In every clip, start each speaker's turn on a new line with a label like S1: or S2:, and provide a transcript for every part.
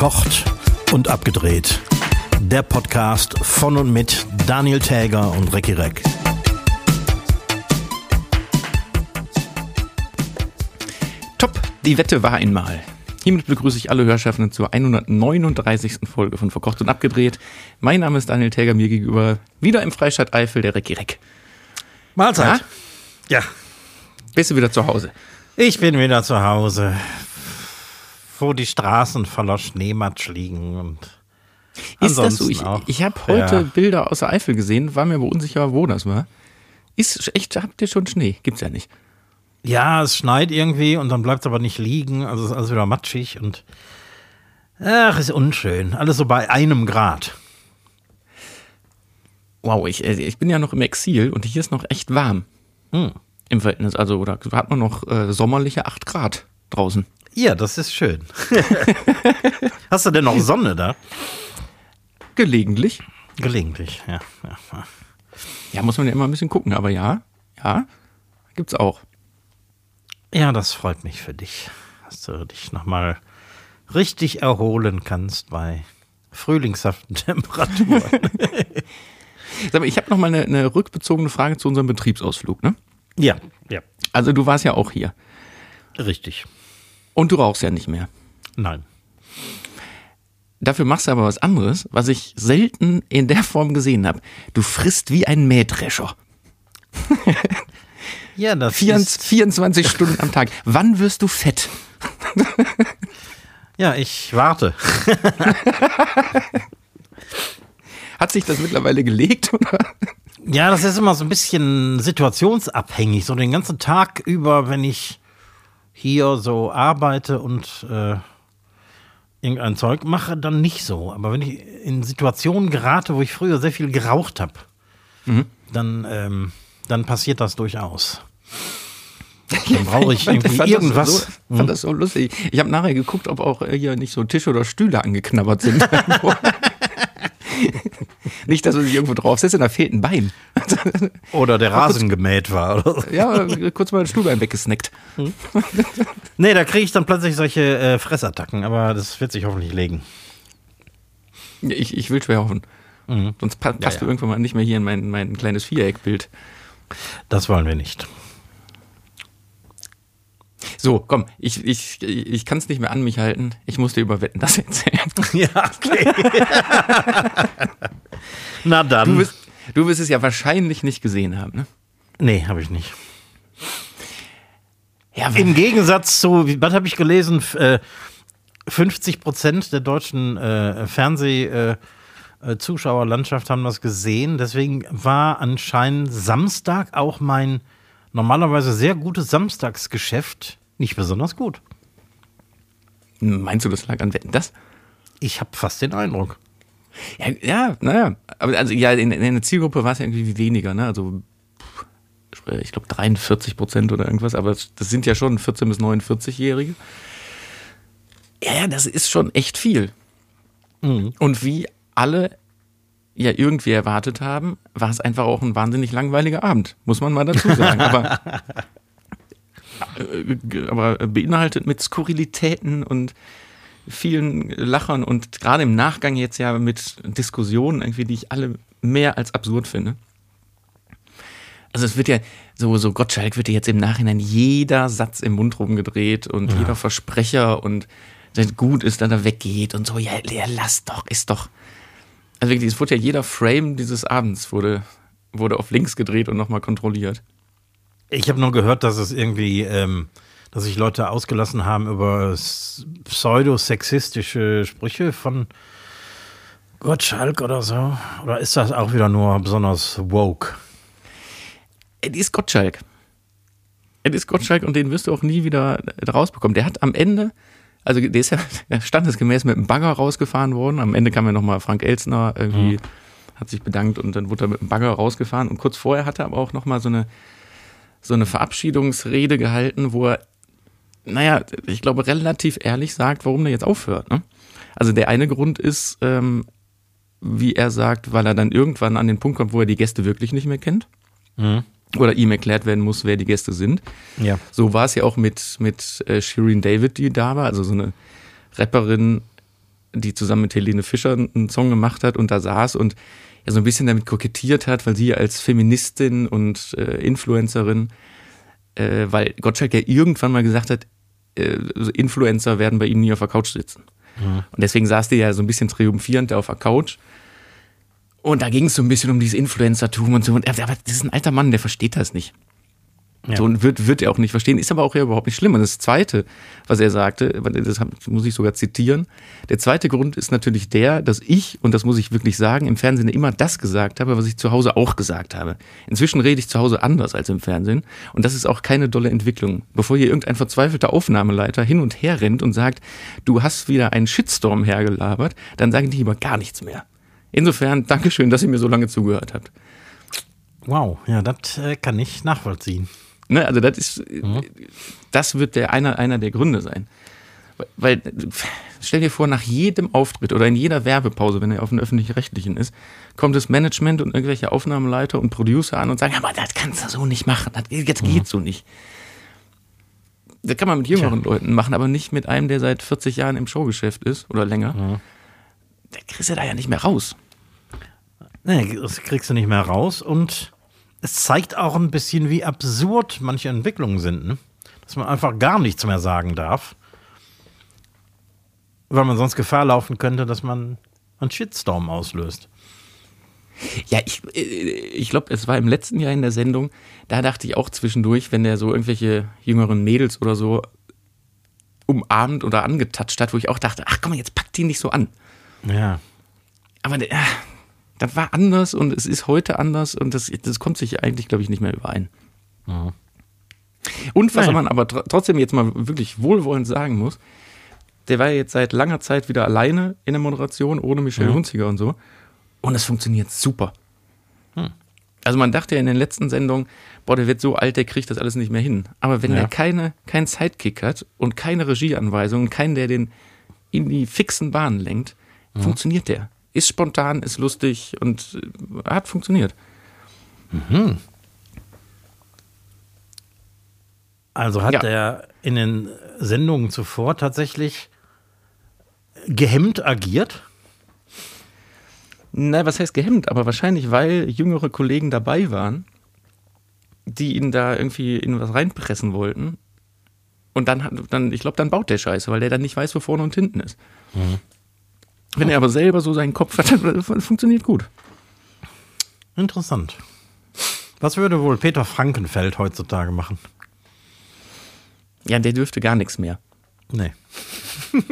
S1: Verkocht und abgedreht. Der Podcast von und mit Daniel Täger und Recki Reck.
S2: Top, die Wette war einmal. Hiermit begrüße ich alle Hörschaffenden zur 139. Folge von Verkocht und Abgedreht. Mein Name ist Daniel Täger, mir gegenüber wieder im Freistaat Eifel, der Recki Reck.
S1: Mahlzeit. Ja,
S2: Bist du wieder zu Hause?
S1: ich bin wieder zu Hause, wo die Straßen voller Schneematsch liegen und
S2: Ist das so? Ich, ich habe heute
S1: Ja.
S2: Bilder aus der Eifel gesehen, war mir aber unsicher, wo das war. Ist echt, habt ihr schon Schnee? Gibt's ja nicht.
S1: Ja, es schneit irgendwie und dann bleibt es aber nicht liegen. Also ist alles wieder matschig und ach, ist unschön. Alles so bei einem Grad.
S2: Wow, ich, äh, ich bin ja noch im Exil und hier ist noch echt warm.
S1: Hm.
S2: Im Verhältnis. Also, oder hat man noch äh, sommerliche 8 Grad draußen.
S1: Ja, das ist schön. Hast du denn noch Sonne da?
S2: Gelegentlich.
S1: Gelegentlich, ja. ja, ja.
S2: Ja, muss man ja immer ein bisschen gucken, aber ja, ja, gibt's auch.
S1: Ja, das freut mich für dich, dass du dich nochmal richtig erholen kannst bei frühlingshaften Temperaturen.
S2: Sag mal, ich habe noch mal eine, eine rückbezogene Frage zu unserem Betriebsausflug. Ne?
S1: ja, ja,
S2: Also du warst ja auch hier
S1: richtig.
S2: Und du rauchst ja nicht mehr.
S1: Nein.
S2: Dafür machst du aber was anderes, was ich selten in der Form gesehen habe. Du frisst wie ein Mähdrescher.
S1: Ja, das
S2: 24,
S1: ist,
S2: 24 Stunden am Tag. Wann wirst du fett?
S1: ja, ich warte.
S2: Hat sich das mittlerweile gelegt? Oder?
S1: Ja, das ist immer so ein bisschen situationsabhängig. So den ganzen Tag über, wenn ich hier so arbeite und äh, irgendein Zeug mache, dann nicht so. Aber wenn ich in Situationen gerate, wo ich früher sehr viel geraucht habe, dann, ähm, dann passiert das durchaus. Dann brauche ich irgendwie
S2: fand
S1: irgendwas.
S2: Das so, fand das so lustig. Ich habe nachher geguckt, ob auch hier nicht so Tische oder Stühle angeknabbert sind. nicht, dass du dich irgendwo drauf sitzt und da fehlt ein Bein.
S1: Oder der Rasen gemäht war. Oder so.
S2: ja, kurz mal ein Stuhlbein weggesnackt.
S1: Nee, da kriege ich dann plötzlich solche äh, Fressattacken, aber das wird sich hoffentlich legen.
S2: Ja, Ich, ich will schwer hoffen. Sonst pa passt
S1: ja.
S2: du irgendwann mal nicht mehr hier in mein, mein kleines Viereckbild.
S1: Das wollen wir nicht.
S2: So, komm, ich, ich, ich kann es nicht mehr an mich halten. Ich muss dir über Wetten das erzählen.
S1: Ja, okay. Na dann.
S2: Du wirst, du wirst es ja wahrscheinlich nicht gesehen haben, ne?
S1: nee, habe ich nicht.
S2: Ja,
S1: Im Gegensatz zu, was habe ich gelesen? F- äh, 50 Prozent der deutschen äh, Fernseh-Zuschauerlandschaft haben das gesehen. Deswegen war anscheinend Samstag auch mein normalerweise sehr gutes Samstagsgeschäft nicht besonders gut.
S2: meinst du, das lag an Wetten das?
S1: Ich habe fast den Eindruck.
S2: Ja, ja, naja. Aber also ja, in, in der Zielgruppe war es ja irgendwie weniger, ne? Also ich glaube 43 Prozent oder irgendwas, aber das sind ja schon 14 bis 49-Jährige. Ja, ja, das ist schon echt viel. Und wie alle ja irgendwie erwartet haben, war es einfach auch ein wahnsinnig langweiliger Abend, muss man mal dazu sagen. aber, äh, aber beinhaltet mit Skurrilitäten und vielen Lachern und gerade im Nachgang jetzt ja mit Diskussionen irgendwie, die ich alle mehr als absurd finde. Also es wird ja, so, so Gottschalk wird ja jetzt im Nachhinein jeder Satz im Mund rumgedreht und jeder Versprecher und gut ist, dass er weggeht und so, ja, ja, lass doch, ist doch. Also wirklich, es wurde ja jeder Frame dieses Abends wurde, wurde auf links gedreht und nochmal kontrolliert.
S1: Ich habe nur gehört, dass es irgendwie, ähm, dass sich Leute ausgelassen haben über pseudosexistische Sprüche von Gottschalk oder so. Oder ist das auch wieder nur besonders woke?
S2: Es ist Gottschalk. Es ist Gottschalk und den wirst du auch nie wieder rausbekommen. Der hat am Ende, also der ist ja standesgemäß mit dem Bagger rausgefahren worden. Am Ende kam ja nochmal Frank Elzner irgendwie, hat sich bedankt und dann wurde er mit dem Bagger rausgefahren. Und kurz vorher hat er aber auch nochmal so eine, so eine Verabschiedungsrede gehalten, wo er, naja, ich glaube, relativ ehrlich sagt, warum der jetzt aufhört. Ne? Also der eine Grund ist, ähm, wie er sagt, weil er dann irgendwann an den Punkt kommt, wo er die Gäste wirklich nicht mehr kennt. Oder ihm erklärt werden muss, wer die Gäste sind.
S1: Ja.
S2: So war es ja auch mit, mit äh, Shireen David, die da war, also so eine Rapperin, die zusammen mit Helene Fischer einen Song gemacht hat und da saß und ja so ein bisschen damit kokettiert hat, weil sie als Feministin und äh, Influencerin, äh, weil Gottschalk ja irgendwann mal gesagt hat, äh, Influencer werden bei ihm nie auf der Couch sitzen.
S1: Mhm.
S2: Und deswegen saß die ja so ein bisschen triumphierend da auf der Couch. Und da ging es so ein bisschen um dieses Influencertum und so. Und, aber das ist ein alter Mann, der versteht das nicht.
S1: Ja.
S2: So, und wird, wird er auch nicht verstehen, ist aber auch ja überhaupt nicht schlimm. Und das Zweite, was er sagte, das muss ich sogar zitieren, der zweite Grund ist natürlich der, dass ich, und das muss ich wirklich sagen, im Fernsehen immer das gesagt habe, was ich zu Hause auch gesagt habe. Inzwischen rede ich zu Hause anders als im Fernsehen und das ist auch keine dolle Entwicklung. Bevor hier irgendein verzweifelter Aufnahmeleiter hin und her rennt und sagt, du hast wieder einen Shitstorm hergelabert, dann sagen die lieber gar nichts mehr. Insofern, Dankeschön, dass ihr mir so lange zugehört habt.
S1: Wow, ja, das äh, kann ich nachvollziehen.
S2: Ne, also das ist, das wird der einer, einer der Gründe sein. Weil, stell dir vor, nach jedem Auftritt oder in jeder Werbepause, wenn er auf dem öffentlich-rechtlichen ist, kommt das Management und irgendwelche Aufnahmeleiter und Producer an und sagen, aber das kannst du so nicht machen, das, das geht so nicht. Das kann man mit jüngeren
S1: Tja.
S2: Leuten machen, aber nicht mit einem, der seit 40 Jahren im Showgeschäft ist oder länger.
S1: Ja.
S2: Da kriegst du da ja nicht mehr raus.
S1: Nee, das kriegst du nicht mehr raus und es zeigt auch ein bisschen, wie absurd manche Entwicklungen sind, ne? dass man einfach gar nichts mehr sagen darf, weil man sonst Gefahr laufen könnte, dass man einen Shitstorm auslöst.
S2: Ja, ich, äh, ich glaube, es war im letzten Jahr in der Sendung, da dachte ich auch zwischendurch, wenn der so irgendwelche jüngeren Mädels oder so umarmt oder angetatscht hat, wo ich auch dachte, ach komm, jetzt packt die nicht so an.
S1: Ja.
S2: Aber der, ah, das war anders und es ist heute anders und das, das kommt sich eigentlich, glaube ich, nicht mehr überein.
S1: Ja.
S2: Und was
S1: Naja.
S2: man aber tr trotzdem jetzt mal wirklich wohlwollend sagen muss, der war ja jetzt seit langer Zeit wieder alleine in der Moderation, ohne Michelle
S1: Mhm.
S2: Hunziger und so. Und es funktioniert super.
S1: Hm.
S2: Also man dachte ja in den letzten Sendungen, boah, der wird so alt, der kriegt das alles nicht mehr hin. Aber wenn
S1: Ja.
S2: der keine, keinen Sidekick hat und keine Regieanweisungen, keinen, der den in die fixen Bahnen lenkt,
S1: Mhm.
S2: funktioniert der. Ist spontan, ist lustig und äh, hat funktioniert.
S1: Also hat
S2: Ja.
S1: er in den Sendungen zuvor tatsächlich gehemmt agiert.
S2: Na, was heißt gehemmt? Aber wahrscheinlich, weil jüngere Kollegen dabei waren, die ihn da irgendwie in was reinpressen wollten. Und dann, hat- dann ich glaube, dann baut der Scheiße, weil der dann nicht weiß, wo vorne und hinten ist. Wenn er aber selber so seinen Kopf hat, dann funktioniert gut.
S1: Interessant. Was würde wohl Peter Frankenfeld heutzutage machen?
S2: Ja, der dürfte gar nichts mehr.
S1: Nee.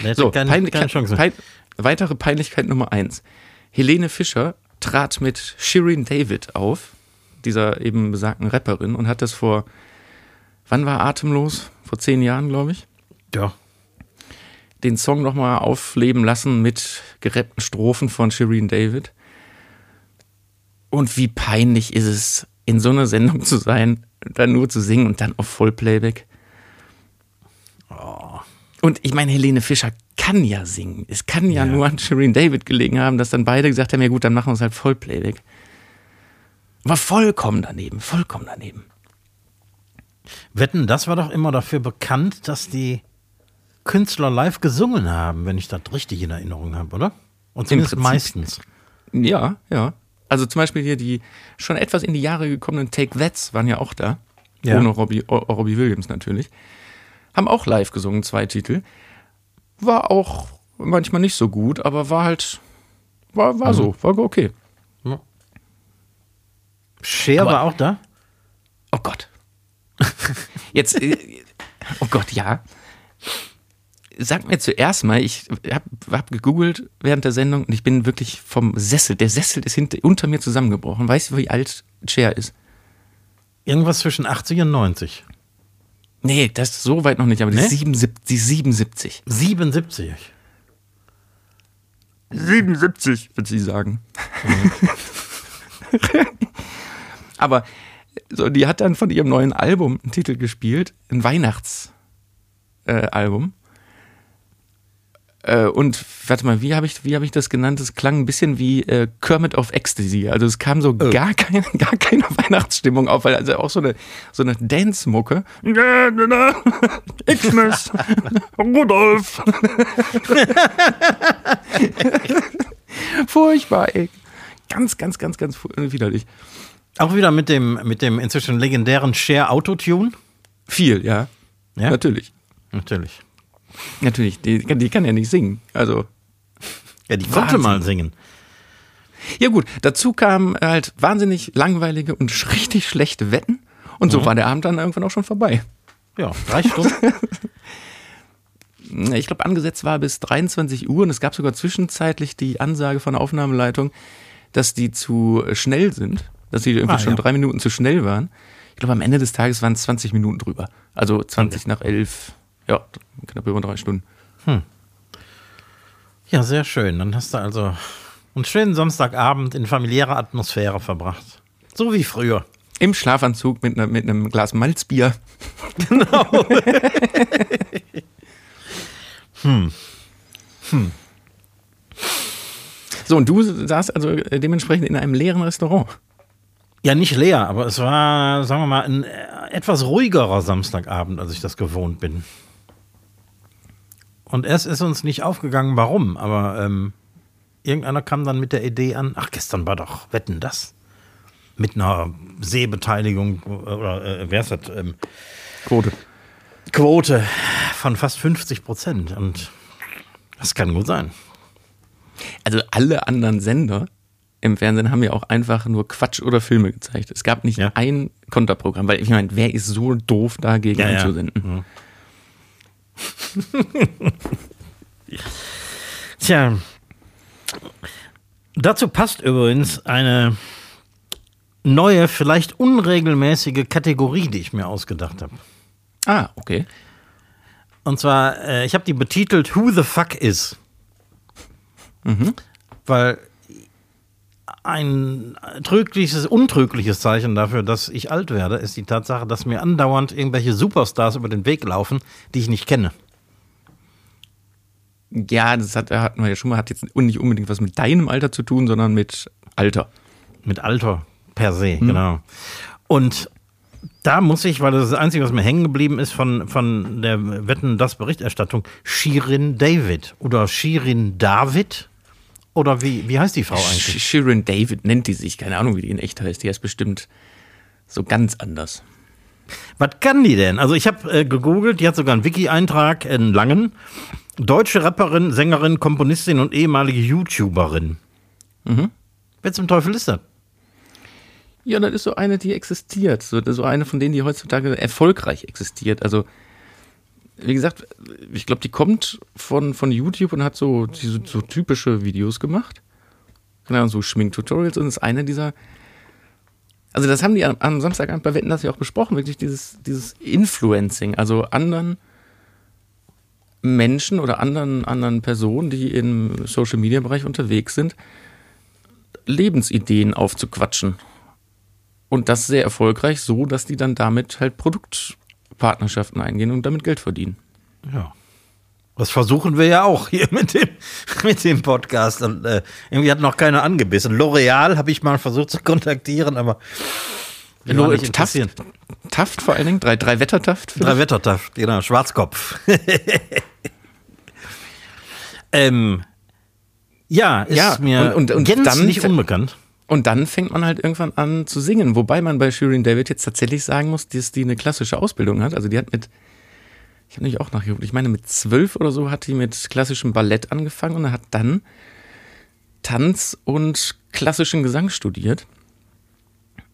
S1: Der hätte
S2: So,
S1: keine,
S2: Peinlich-
S1: keine Chance.
S2: Pein, weitere Peinlichkeit Nummer eins. Helene Fischer trat mit Shirin David auf, dieser eben besagten Rapperin, und hat das vor, wann war Atemlos? Vor zehn Jahren, glaube ich.
S1: Ja.
S2: Den Song nochmal aufleben lassen mit gerappten Strophen von Shireen David. Und wie peinlich ist es, in so einer Sendung zu sein, dann nur zu singen und dann auf Vollplayback. Und ich meine, Helene Fischer kann ja singen. Es kann ja,
S1: Ja.
S2: nur an Shireen David gelegen haben, dass dann beide gesagt haben, ja gut, dann machen wir es halt Vollplayback. War vollkommen daneben, vollkommen daneben.
S1: Wetten, das war doch immer dafür bekannt, dass die Künstler live gesungen haben, wenn ich das richtig in Erinnerung habe, oder? Und zumindest
S2: Prinzip.
S1: meistens.
S2: Ja, ja. Also zum Beispiel hier die schon etwas in die Jahre gekommenen Take That's waren ja auch da.
S1: Ja.
S2: Ohne Robbie, O- Robbie Williams natürlich. Haben auch live gesungen, zwei Titel. War auch manchmal nicht so gut, aber war halt, war, war so, war okay.
S1: Cher
S2: Aber-
S1: war auch da?
S2: Oh Gott. Jetzt, äh, oh Gott, ja. Sag mir zuerst mal, ich habe hab gegoogelt während der Sendung und ich bin wirklich vom Sessel, der Sessel ist hinter, unter mir zusammengebrochen. Weißt du, wie alt Cher ist?
S1: Irgendwas zwischen 80 und 90.
S2: Nee, das ist so weit noch nicht, aber die,
S1: Nee?
S2: ist 77, die ist 77.
S1: 77.
S2: 77, würde sie sagen. aber so, die hat dann von ihrem neuen Album einen Titel gespielt, ein Weihnachtsalbum. Äh. Äh, und warte mal, wie habe ich, wie hab ich das genannt? Es klang ein bisschen wie äh, Kermit of Ecstasy. Also es kam so
S1: Oh.
S2: gar, keine, gar keine Weihnachtsstimmung auf, weil also auch so eine, so eine Dance-Mucke. Xmas, Rudolf. Furchtbar, ey. Ganz, ganz, ganz, ganz fu- widerlich.
S1: Auch wieder mit dem, mit dem inzwischen legendären Share Autotune.
S2: Viel, ja.
S1: Ja,
S2: Natürlich.
S1: natürlich.
S2: Natürlich. Die, die kann ja nicht singen. Also.
S1: Ja, die konnte
S2: Wahnsinn.
S1: mal singen.
S2: Ja gut, dazu kamen halt wahnsinnig langweilige und richtig schlechte Wetten. Und so war der Abend dann irgendwann auch schon vorbei.
S1: Ja, drei Stunden.
S2: Ich glaube, angesetzt war bis 23 Uhr und es gab sogar zwischenzeitlich die Ansage von der Aufnahmeleitung, dass die zu schnell sind, dass sie irgendwie
S1: Ah,
S2: schon
S1: ja.
S2: drei Minuten zu schnell waren. Ich glaube, am Ende des Tages waren es 20 Minuten drüber. Also 20 nach 11, ja, knapp über drei Stunden.
S1: ja, sehr schön. Dann hast du also einen schönen Samstagabend in familiärer Atmosphäre verbracht. So wie früher.
S2: Im Schlafanzug mit, einer, mit einem Glas Malzbier. So, und du saßt also äh, dementsprechend in einem leeren Restaurant.
S1: Ja, nicht leer, aber es war, sagen wir mal, ein äh, etwas ruhigerer Samstagabend, als ich das gewohnt bin. Und erst ist uns nicht aufgegangen, warum, aber ähm, irgendeiner kam dann mit der Idee an, ach, gestern war doch Wetten das. Mit einer Sehbeteiligung oder äh, wer ist das? Ähm,
S2: Quote.
S1: Quote von fast 50 Prozent. Und das kann gut sein.
S2: Also alle anderen Sender im Fernsehen haben ja auch einfach nur Quatsch oder Filme gezeigt. Es gab nicht
S1: Ja.
S2: ein Konterprogramm, weil ich meine, wer ist so doof dagegen
S1: Ja, ja. Tja, dazu passt übrigens eine neue, vielleicht unregelmäßige Kategorie, die ich mir ausgedacht habe.
S2: Ah, okay.
S1: Und zwar, äh, ich habe die betitelt Who the fuck is. Weil ein trügliches, untrügliches Zeichen dafür, dass ich alt werde, ist die Tatsache, dass mir andauernd irgendwelche Superstars über den Weg laufen, die ich nicht kenne.
S2: Ja, das hat, hatten wir ja schon mal, hat jetzt nicht unbedingt was mit deinem Alter zu tun, sondern mit Alter.
S1: Mit Alter per se, genau. Und da muss ich, weil das ist das Einzige, was mir hängen geblieben ist von, von der Wetten, das Berichterstattung, Shirin David oder Shirin David oder wie, wie heißt die Frau eigentlich?
S2: Sh- Shirin David nennt die sich, keine Ahnung, wie die in echt heißt. Die heißt bestimmt so ganz anders.
S1: Was kann die denn? Also ich habe äh, gegoogelt, die hat sogar einen Wiki-Eintrag, einen langen. Deutsche Rapperin, Sängerin, Komponistin und ehemalige YouTuberin. Wer zum Teufel ist das?
S2: Ja, das ist so eine, die existiert. So, so eine von denen, die heutzutage erfolgreich existiert. Also, wie gesagt, ich glaube, die kommt von, von YouTube und hat so, so, so typische Videos gemacht. Genau, so Schminktutorials und ist eine dieser. Also, das haben die am, am Samstagabend bei Wetten das ja auch besprochen, wirklich dieses, dieses Influencing, also anderen Menschen oder anderen, anderen Personen, die im Social Media Bereich unterwegs sind, Lebensideen aufzuquatschen. Und das sehr erfolgreich, so dass die dann damit halt Produktpartnerschaften eingehen und damit Geld verdienen.
S1: Ja. Das versuchen wir ja auch hier mit dem, mit dem Podcast. Und, äh, irgendwie hat noch keiner angebissen. L'Oreal habe ich mal versucht zu kontaktieren, aber nicht
S2: Taft. Taft vor allen Dingen, drei, drei Wettertaft.
S1: Drei Wettertaft, genau, Schwarzkopf. ähm, ja, ist
S2: Ja,
S1: mir
S2: und- und- und
S1: gänzlich
S2: dann-
S1: unbekannt.
S2: Und dann fängt man halt irgendwann an zu singen. Wobei man bei Shirin David jetzt tatsächlich sagen muss, dass die eine klassische Ausbildung hat. Also die hat mit, ich habe nämlich auch nachgeguckt, ich meine mit zwölf oder so hat die mit klassischem Ballett angefangen und hat dann Tanz und klassischen Gesang studiert.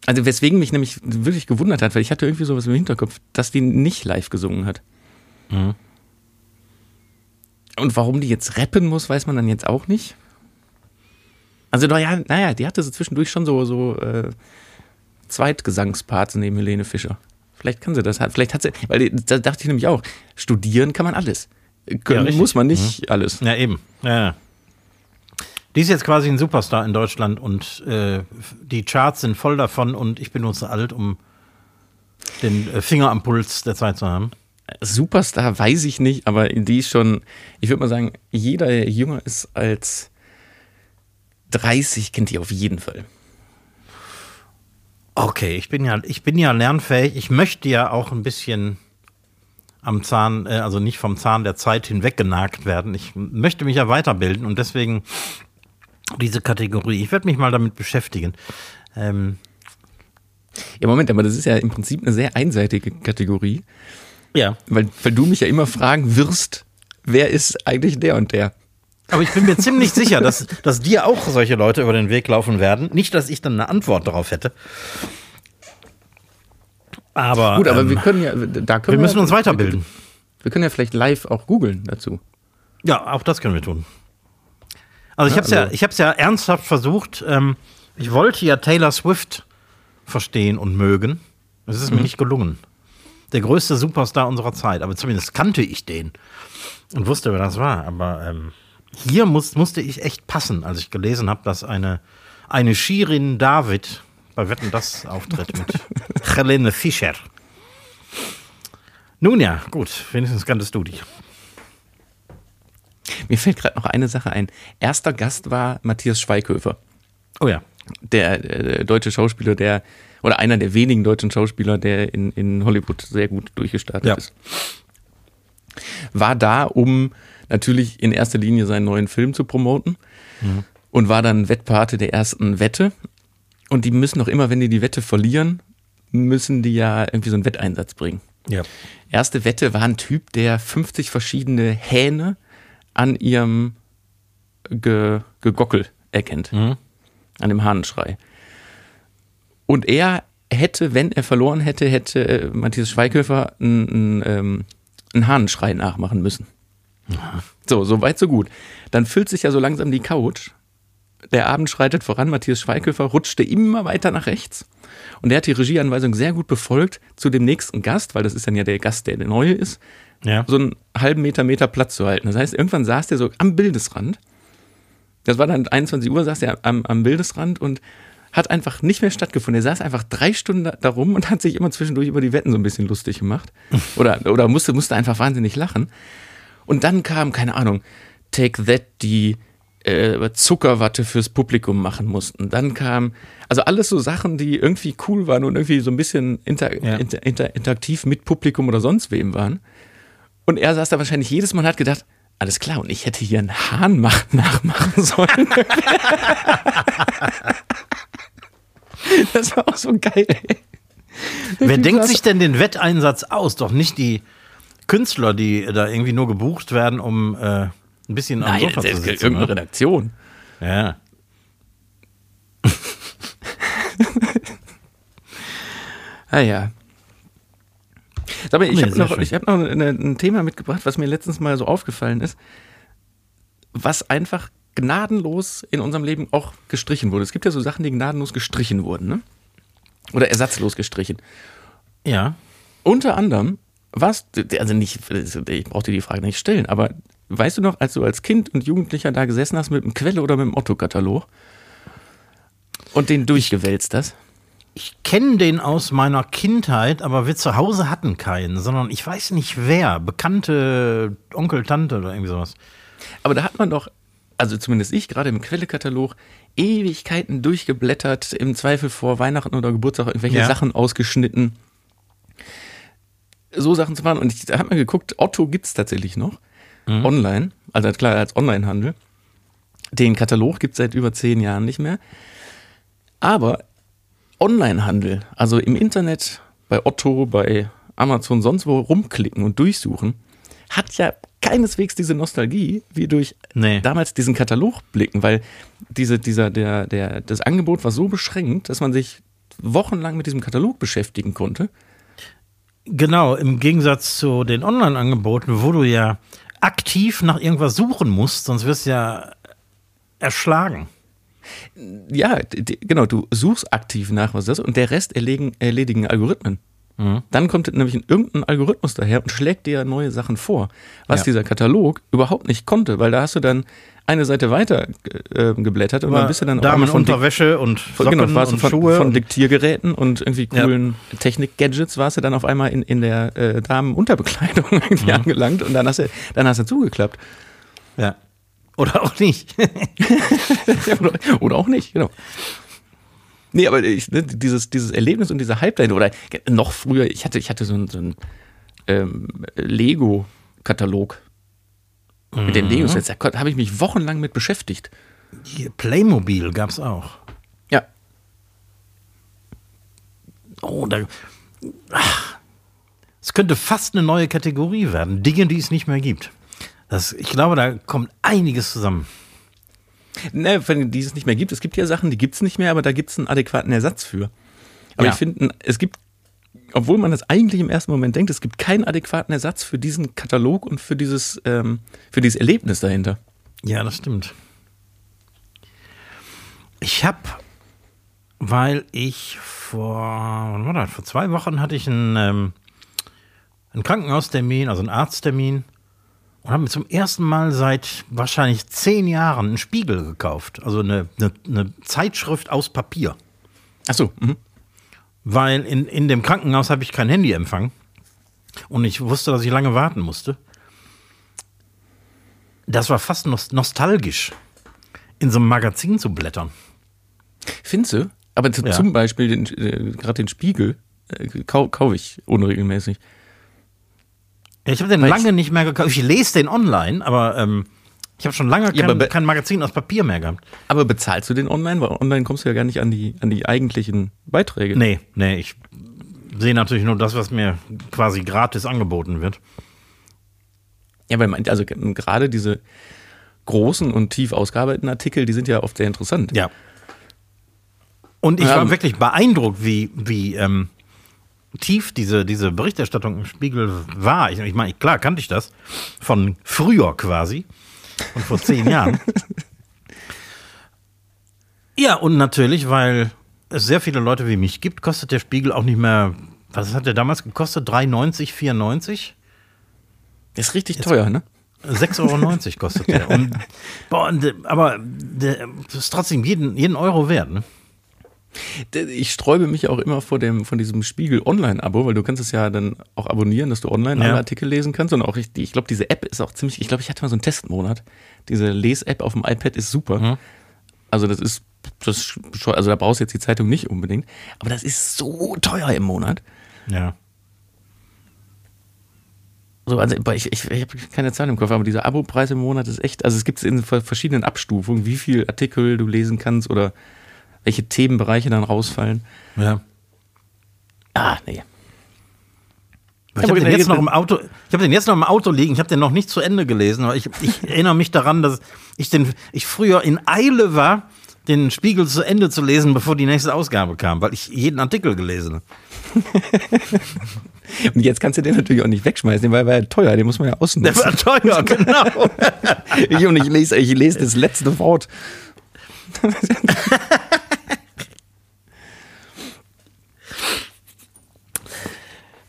S2: Also weswegen mich nämlich wirklich gewundert hat, weil ich hatte irgendwie sowas im Hinterkopf, dass die nicht live gesungen hat. Und warum die jetzt rappen muss, weiß man dann jetzt auch nicht. Also, naja, naja, die hatte so zwischendurch schon so, so äh, Zweitgesangsparts neben Helene Fischer. Vielleicht kann sie das halt. Vielleicht hat sie, weil da dachte ich nämlich auch, studieren kann man alles. Können
S1: richtig.
S2: muss man nicht alles.
S1: Ja, eben. Ja, ja. Die ist jetzt quasi ein Superstar in Deutschland und äh, die Charts sind voll davon und ich bin nur zu alt, um den äh, Finger am Puls der Zeit zu haben.
S2: Superstar weiß ich nicht, aber die ist schon, ich würde mal sagen, jeder, der jünger ist als 30, kennt die auf jeden Fall.
S1: Okay, ich bin ja, ich bin ja lernfähig. Ich möchte ja auch ein bisschen am Zahn, äh, also nicht vom Zahn der Zeit hinweggenagt werden. Ich möchte mich ja weiterbilden und deswegen diese Kategorie. Ich werde mich mal damit beschäftigen. Ähm,
S2: ja, Moment, aber das ist ja im Prinzip eine sehr einseitige Kategorie.
S1: ja.
S2: Weil, weil du mich ja immer fragen wirst, wer ist eigentlich der und der?
S1: Aber ich bin mir ziemlich sicher, dass, dass dir auch solche Leute über den Weg laufen werden. Nicht, dass ich dann eine Antwort darauf hätte. Aber,
S2: Gut, aber
S1: ähm,
S2: wir können ja, da können
S1: wir müssen uns weiterbilden.
S2: Wir können ja vielleicht live auch googeln dazu.
S1: Ja, auch das können wir tun. Also ich
S2: Ja,
S1: habe es ja,
S2: also-
S1: ich habe es ja ernsthaft versucht. Ähm, ich wollte ja Taylor Swift verstehen und mögen. Es ist mir nicht gelungen. Der größte Superstar unserer Zeit, aber zumindest kannte ich den und wusste, wer das war. Aber ähm, hier muss, musste ich echt passen, als ich gelesen habe, dass eine, eine Shirin David bei Wetten das auftritt mit Helene Fischer. Nun ja, gut, wenigstens kanntest du die.
S2: Mir fällt gerade noch eine Sache ein. Erster Gast war Matthias Schweighöfer,
S1: Oh ja.
S2: der äh, deutsche Schauspieler, der, oder einer der wenigen deutschen Schauspieler, der in, in Hollywood sehr gut durchgestartet
S1: Ja.
S2: ist. War da, um natürlich in erster Linie seinen neuen Film zu promoten und war dann Wettpate der ersten Wette. Und die müssen doch immer, wenn die die Wette verlieren, müssen die ja irgendwie so einen Wetteinsatz bringen.
S1: Ja.
S2: Erste Wette war ein Typ, der 50 verschiedene Hähne an ihrem Ge Gegockel erkennt. An dem Hahnenschrei. Und er hätte, wenn er verloren hätte, hätte äh, Matthias Schweighöfer einen, einen, ähm, einen Hahnenschrei nachmachen müssen. So, so weit, so gut. Dann füllt sich ja so langsam die Couch. Der Abend schreitet voran, Matthias Schweighöfer rutschte immer weiter nach rechts. Und er hat die Regieanweisung sehr gut befolgt zu dem nächsten Gast, weil das ist dann ja der Gast, der der Neue ist,
S1: Ja.
S2: so einen halben Meter, Meter Platz zu halten. Das heißt, irgendwann saß der so am Bildesrand. Das war dann 21 Uhr, saß er am, am Bildesrand und hat einfach nicht mehr stattgefunden. Er saß einfach drei Stunden da, rum und hat sich immer zwischendurch über die Wetten so ein bisschen lustig gemacht. Oder, oder musste, musste einfach wahnsinnig lachen. Und dann kam, keine Ahnung, Take That, die äh, Zuckerwatte fürs Publikum machen mussten. Dann kam, also alles so Sachen, die irgendwie cool waren und irgendwie so ein bisschen inter,
S1: Ja.
S2: inter, inter, interaktiv mit Publikum oder sonst wem waren. Und er saß da wahrscheinlich jedes Mal und hat gedacht, alles klar, und ich hätte hier einen Hahn mach, nachmachen sollen. das war auch so geil. ey.
S1: Wer denkt sich denn den Wetteinsatz aus? Doch nicht die Künstler, die da irgendwie nur gebucht werden, um äh, ein bisschen am
S2: Nein,
S1: Sofa
S2: das
S1: zu
S2: ist
S1: sitzen.
S2: irgendeine
S1: Ne?
S2: Redaktion.
S1: Ja.
S2: Ah ja. Mal, ich
S1: Nee,
S2: habe noch, ich hab noch eine, ein Thema mitgebracht, was mir letztens mal so aufgefallen ist, was einfach gnadenlos in unserem Leben auch gestrichen wurde. Es gibt ja so Sachen, die gnadenlos gestrichen wurden, ne? Oder ersatzlos gestrichen.
S1: Ja.
S2: Unter anderem, was, also nicht, ich brauchte die Frage nicht stellen, aber weißt du noch, als du als Kind und Jugendlicher da gesessen hast mit dem Quelle oder mit dem Otto-Katalog und den durchgewälzt hast?
S1: Ich kenne den aus meiner Kindheit, aber wir zu Hause hatten keinen, sondern ich weiß nicht wer. Bekannte Onkel, Tante oder irgendwie sowas.
S2: Aber da hat man doch, also zumindest ich, gerade im Quellekatalog, Ewigkeiten durchgeblättert, im Zweifel vor Weihnachten oder Geburtstag irgendwelche
S1: Ja.
S2: Sachen ausgeschnitten. So Sachen zu machen. Und ich habe mal geguckt, Otto gibt es tatsächlich noch. Online. Also klar, als Onlinehandel. Den Katalog gibt es seit über zehn Jahren nicht mehr. Aber Onlinehandel, also im Internet, bei Otto, bei Amazon, sonst wo rumklicken und durchsuchen, hat ja keineswegs diese Nostalgie wie durch
S1: Nee.
S2: damals diesen Katalog blicken, weil diese, dieser, der, der, das Angebot war so beschränkt, dass man sich wochenlang mit diesem Katalog beschäftigen konnte.
S1: Genau, im Gegensatz zu den Online-Angeboten, wo du ja aktiv nach irgendwas suchen musst, sonst wirst du ja erschlagen.
S2: Ja, d- d- genau, du suchst aktiv nach was das ist und der Rest erledigen, erledigen Algorithmen. Dann kommt nämlich irgendein Algorithmus daher und schlägt dir neue Sachen vor, was
S1: Ja.
S2: dieser Katalog überhaupt nicht konnte, weil da hast du dann eine Seite weiter äh, geblättert und dann bist du dann auf einmal von,
S1: Unterwäsche und
S2: von,
S1: Socken
S2: genau, warst
S1: und
S2: von,
S1: Schuhe.
S2: von Diktiergeräten und irgendwie coolen Technik-Gadgets warst du dann auf einmal in, in der äh, Damenunterbekleidung irgendwie
S1: Mhm.
S2: angelangt und dann hast du, dann hast du zugeklappt.
S1: ja. Oder auch nicht.
S2: Ja, oder, oder auch nicht, genau. Nee, aber ich, ne, dieses, dieses Erlebnis und dieser Hype dahinter, oder noch früher, ich hatte, ich hatte so einen, so einen ähm, Lego-Katalog mit den Legos. Da habe ich mich wochenlang mit beschäftigt.
S1: Playmobil gab's auch.
S2: Ja.
S1: Oh, da. Ach, es könnte fast eine neue Kategorie werden. Dinge, die es nicht mehr gibt. Das, ich glaube, da kommt einiges zusammen.
S2: Ne, wenn die es nicht mehr gibt, es gibt ja Sachen, die gibt es nicht mehr, aber da gibt es einen adäquaten Ersatz für. Aber
S1: Ja.
S2: ich finde, es gibt, obwohl man das eigentlich im ersten Moment denkt, es gibt keinen adäquaten Ersatz für diesen Katalog und für dieses, ähm, für dieses Erlebnis dahinter.
S1: Ja, das stimmt. Ich habe, weil ich vor, wann war das? vor zwei Wochen hatte ich einen, ähm, einen Krankenhaustermin, also einen Arzttermin und habe mir zum ersten Mal seit wahrscheinlich zehn Jahren einen Spiegel gekauft. Also eine, eine, eine Zeitschrift aus Papier.
S2: Ach so, mhm.
S1: Weil in, in dem Krankenhaus habe ich kein Handyempfang. Und ich wusste, dass ich lange warten musste. Das war fast nos nostalgisch, in so einem Magazin zu blättern.
S2: Findest du? Aber
S1: Ja.
S2: zum Beispiel äh, gerade den Spiegel äh, kau, kaufe ich unregelmäßig.
S1: Ja, ich habe den
S2: Weil
S1: lange nicht mehr gekauft. Ich lese den online, aber ähm, ich habe schon lange
S2: Ja,
S1: kein,
S2: be-
S1: kein Magazin aus Papier mehr gehabt.
S2: Aber bezahlst du den online? Weil online kommst du ja gar nicht an die, an die eigentlichen Beiträge.
S1: Nee, nee, ich sehe natürlich nur das, was mir quasi gratis angeboten wird.
S2: Ja, weil man, also gerade diese großen und tief ausgearbeiteten Artikel, die sind ja oft sehr interessant.
S1: Ja. Und ich
S2: Ja,
S1: war
S2: aber-
S1: wirklich beeindruckt, wie, wie ähm, tief diese, diese Berichterstattung im Spiegel war. Ich, ich meine, klar kannte ich das von früher quasi, von vor zehn Jahren. Ja, und natürlich, weil es sehr viele Leute wie mich gibt, kostet der Spiegel auch nicht mehr, was hat der damals gekostet? 3,90, 4,90?
S2: Ist richtig teuer, ne?
S1: 6,90 Euro kostet der. Und, boah, und, aber der, das ist trotzdem jeden, jeden Euro wert, ne?
S2: Ich sträube mich auch immer vor dem, von diesem Spiegel Online-Abo, weil du kannst es ja dann auch abonnieren, dass du online
S1: Ja.
S2: alle Artikel lesen kannst. Und auch, ich, ich glaube, diese App ist auch ziemlich, ich glaube, ich hatte mal so einen Testmonat. Diese Les-App auf dem iPad ist super.
S1: Mhm.
S2: Also das ist, das, also da brauchst du jetzt die Zeitung nicht unbedingt. Aber das ist so teuer im Monat.
S1: Ja.
S2: So, also ich, ich, ich habe keine Zahl im Kopf, aber dieser Abo-Preis im Monat ist echt, also es gibt es in ver- verschiedenen Abstufungen, wie viel Artikel du lesen kannst oder welche Themenbereiche dann rausfallen.
S1: Ja.
S2: Ah, nee.
S1: Ich habe den jetzt noch im Auto. Ich habe den jetzt noch im Auto liegen. Ich habe den noch nicht zu Ende gelesen, aber ich, ich erinnere mich daran, dass ich den ich früher in Eile war, den Spiegel zu Ende zu lesen, bevor die nächste Ausgabe kam, weil ich jeden Artikel gelesen habe.
S2: Und jetzt kannst du den natürlich auch nicht wegschmeißen, weil er war ja teuer, den muss man ja
S1: Der
S2: ausnutzen.
S1: war teuer, genau.
S2: Ich, und ich lese, ich lese das letzte Wort.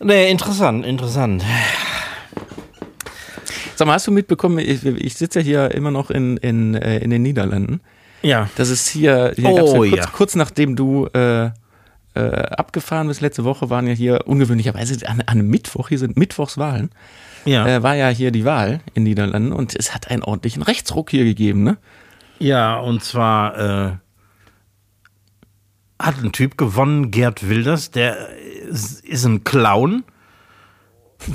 S1: Nee, interessant, interessant.
S2: Sag mal, hast du mitbekommen, ich, ich sitze ja hier immer noch in, in, äh, in den Niederlanden.
S1: Ja.
S2: Das ist hier, hier
S1: Oh,
S2: ja kurz,
S1: ja.
S2: kurz nachdem du äh, äh, abgefahren bist letzte Woche, waren ja hier ungewöhnlicherweise an, an einem Mittwoch, hier sind Mittwochswahlen,
S1: Ja.
S2: äh, war ja hier die Wahl in Niederlanden und es hat einen ordentlichen Rechtsruck hier gegeben, ne?
S1: Ja, und zwar äh, hat ein Typ gewonnen, Gerd Wilders, der ist, ist ein Clown.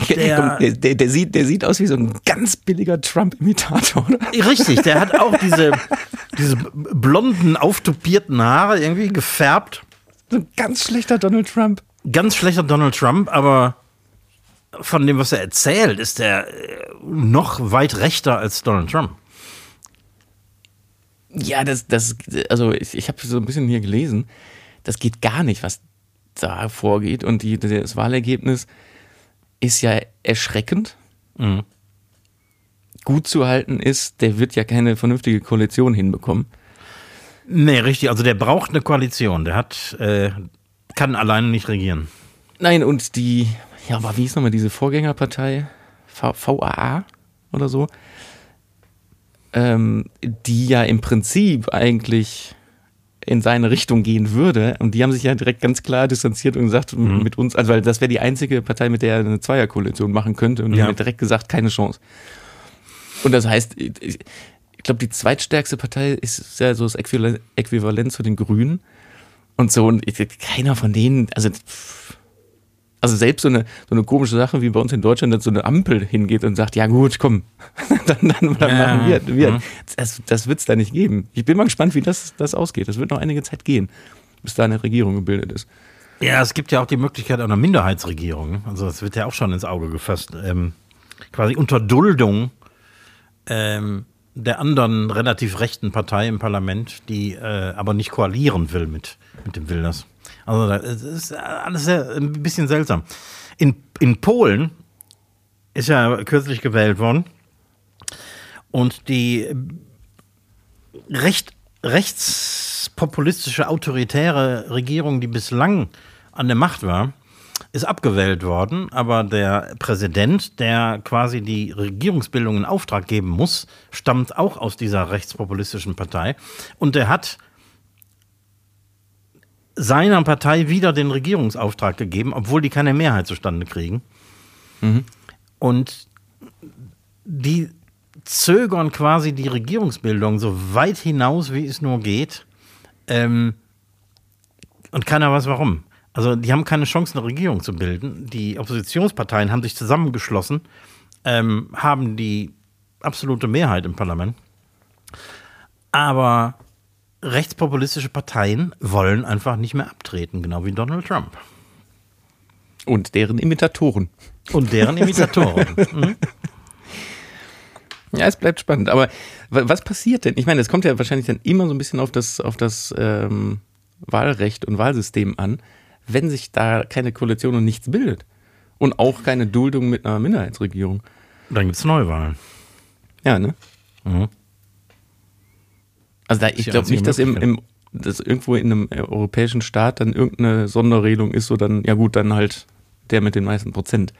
S1: Der-
S2: Der, der, der, sieht, der sieht aus wie so ein ganz billiger Trump-Imitator, oder?
S1: Richtig, der hat auch diese, diese blonden, auftupierten Haare irgendwie gefärbt.
S2: So ein ganz schlechter Donald Trump.
S1: Ganz schlechter Donald Trump, aber von dem, was er erzählt, ist er äh, noch weit rechter als Donald Trump.
S2: Ja, das, das, also ich, ich habe so ein bisschen hier gelesen, das geht gar nicht, was da vorgeht. Und die, das Wahlergebnis ist ja erschreckend.
S1: Mhm.
S2: Gut zu halten ist, der wird ja keine vernünftige Koalition hinbekommen.
S1: Nee, richtig, also der braucht eine Koalition. Der hat, äh, kann alleine nicht regieren.
S2: Nein, und die, ja, aber wie ist nochmal diese Vorgängerpartei? V VAA oder so? Ähm, die ja im Prinzip eigentlich in seine Richtung gehen würde. Und die haben sich ja direkt ganz klar distanziert und gesagt, mhm. mit uns, also weil das wäre die einzige Partei, mit der er eine Zweierkoalition machen könnte. Und die ja. haben direkt gesagt, keine Chance. Und das heißt, ich glaube, die zweitstärkste Partei ist ja so das Äquivalent zu den Grünen. Und so, und keiner von denen, also, also selbst so eine, so eine komische Sache wie bei uns in Deutschland, dass so eine Ampel hingeht und sagt, ja gut, komm, dann, dann, dann ja, machen wir. wir. Mhm. Das, das wird es da nicht geben. Ich bin mal gespannt, wie das, das ausgeht. Das wird noch einige Zeit gehen, bis da eine Regierung gebildet ist.
S1: Ja, es gibt ja auch die Möglichkeit einer Minderheitsregierung. Also das wird ja auch schon ins Auge gefasst. Ähm, quasi unter Duldung ähm, der anderen relativ rechten Partei im Parlament, die äh, aber nicht koalieren will mit, mit dem Wilders. Also das ist alles sehr, ein bisschen seltsam. In, in Polen ist ja kürzlich gewählt worden und die recht, rechtspopulistische, autoritäre Regierung, die bislang an der Macht war, ist abgewählt worden, aber der Präsident, der quasi die Regierungsbildung in Auftrag geben muss, stammt auch aus dieser rechtspopulistischen Partei und der hat seiner Partei wieder den Regierungsauftrag gegeben, obwohl die keine Mehrheit zustande kriegen. Mhm. Und die zögern quasi die Regierungsbildung so weit hinaus, wie es nur geht. Ähm, und keiner weiß warum. Also die haben keine Chance, eine Regierung zu bilden. Die Oppositionsparteien haben sich zusammengeschlossen, ähm, haben die absolute Mehrheit im Parlament. Aber rechtspopulistische Parteien wollen einfach nicht mehr abtreten, genau wie Donald Trump.
S2: Und deren Imitatoren.
S1: Und deren Imitatoren. mhm.
S2: Ja, es bleibt spannend. Aber was passiert denn? Ich meine, es kommt ja wahrscheinlich dann immer so ein bisschen auf das, auf das ähm, Wahlrecht und Wahlsystem an wenn sich da keine Koalition und nichts bildet. Und auch keine Duldung mit einer Minderheitsregierung.
S1: Dann gibt es Neuwahlen.
S2: Ja, ne? Mhm. Also da, ich glaube nicht, dass im, im dass irgendwo in einem europäischen Staat dann irgendeine Sonderregelung ist, so dann, ja gut, dann halt der mit den meisten Prozent.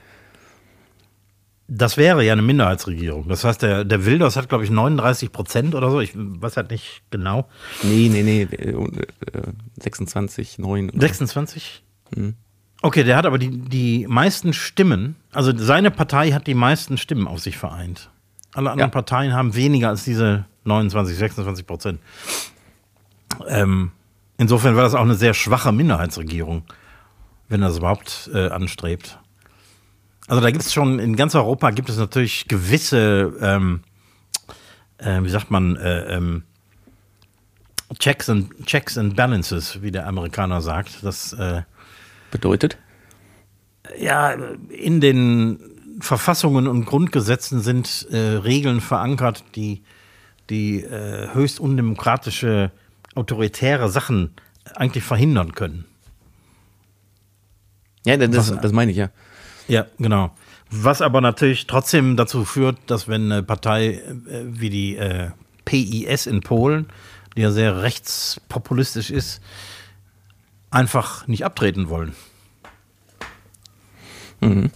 S1: Das wäre ja eine Minderheitsregierung. Das heißt, der, der Wilders hat, glaube ich, 39 Prozent oder so. Ich weiß halt nicht genau.
S2: Nee, nee, nee. 26, 9.
S1: 26? Hm. Okay, der hat aber die, die meisten Stimmen. Also seine Partei hat die meisten Stimmen auf sich vereint. Alle anderen ja. Parteien haben weniger als diese 29, 26 Prozent. Ähm, insofern war das auch eine sehr schwache Minderheitsregierung, wenn das überhaupt äh, anstrebt. Also da gibt es schon, in ganz Europa gibt es natürlich gewisse, ähm, äh, wie sagt man, äh, ähm, Checks and, Checks and Balances, wie der Amerikaner sagt. Das
S2: äh, bedeutet?
S1: Ja, in den Verfassungen und Grundgesetzen sind äh, Regeln verankert, die, die äh, höchst undemokratische, autoritäre Sachen eigentlich verhindern können.
S2: Ja, das, das meine ich ja.
S1: Ja, genau. Was aber natürlich trotzdem dazu führt, dass wenn eine Partei äh, wie die äh, PIS in Polen, die ja sehr rechtspopulistisch ist, einfach nicht abtreten wollen. Mhm.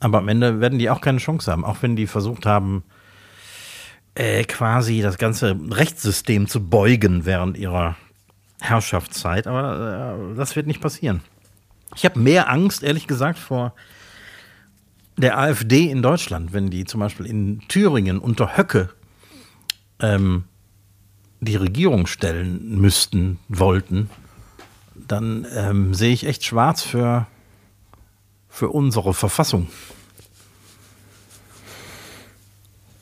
S1: Aber am Ende werden die auch keine Chance haben, auch wenn die versucht haben, äh, quasi das ganze Rechtssystem zu beugen während ihrer Herrschaftszeit. Aber äh, das wird nicht passieren. Ich habe mehr Angst, ehrlich gesagt, vor der AfD in Deutschland, wenn die zum Beispiel in Thüringen unter Höcke ähm, die Regierung stellen müssten, wollten, dann ähm, sehe ich echt schwarz für, für unsere Verfassung.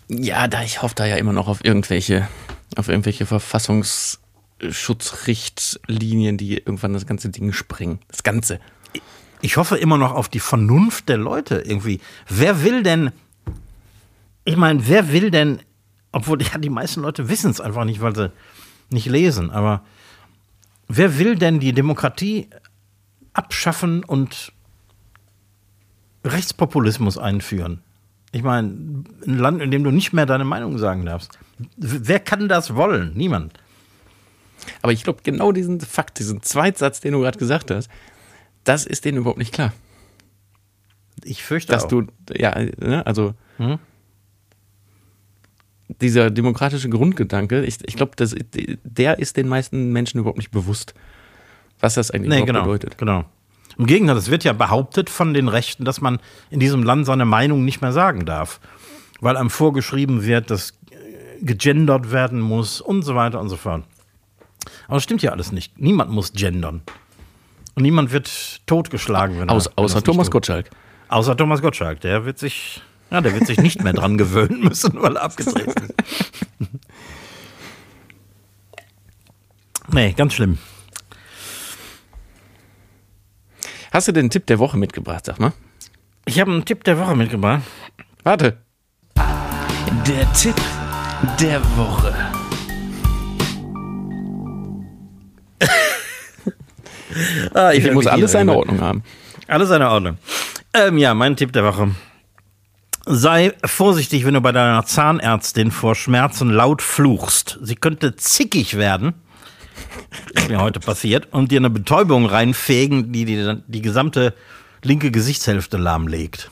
S2: Ja, da ich hoffe da ja immer noch auf irgendwelche, auf irgendwelche Verfassungsschutzrichtlinien, die irgendwann das ganze Ding sprengen. Das Ganze
S1: ich hoffe immer noch auf die Vernunft der Leute irgendwie. Wer will denn, ich meine, wer will denn, obwohl ja, die meisten Leute wissen es einfach nicht, weil sie nicht lesen, aber wer will denn die Demokratie abschaffen und Rechtspopulismus einführen? Ich meine, ein Land, in dem du nicht mehr deine Meinung sagen darfst. Wer kann das wollen? Niemand.
S2: Aber ich glaube, genau diesen Fakt, diesen Zweitsatz, den du gerade gesagt hast, das ist denen überhaupt nicht klar.
S1: Ich fürchte
S2: Dass
S1: auch.
S2: du, ja, ne, also
S1: Hm?
S2: dieser demokratische Grundgedanke, ich, ich glaube, der ist den meisten Menschen überhaupt nicht bewusst, was das eigentlich
S1: Nee,
S2: überhaupt
S1: genau,
S2: bedeutet.
S1: genau. Im Gegenteil, es wird ja behauptet von den Rechten, dass man in diesem Land seine Meinung nicht mehr sagen darf, weil einem vorgeschrieben wird, dass äh, gegendert werden muss und so weiter und so fort. Aber das stimmt ja alles nicht. Niemand muss gendern. Und niemand wird totgeschlagen, wenn er,
S2: Aus,
S1: wenn er
S2: außer
S1: das nicht
S2: Thomas
S1: tut.
S2: Gottschalk.
S1: Außer Thomas Gottschalk, der wird sich, ja, der wird sich nicht mehr dran gewöhnen müssen, weil er abgetreten ist. Nee, ganz schlimm.
S2: Hast du den Tipp der Woche mitgebracht, sag mal?
S1: Ich habe einen Tipp der Woche mitgebracht.
S2: Warte.
S3: Der Tipp der Woche.
S1: Ah, ich
S2: Hier muss alles seine Ordnung haben.
S1: Alles seine Ordnung. Ähm, ja, mein Tipp der Woche. Sei vorsichtig, wenn du bei deiner Zahnärztin vor Schmerzen laut fluchst. Sie könnte zickig werden. Ist mir heute passiert. Und dir eine Betäubung reinfegen, die die, die gesamte linke Gesichtshälfte lahmlegt.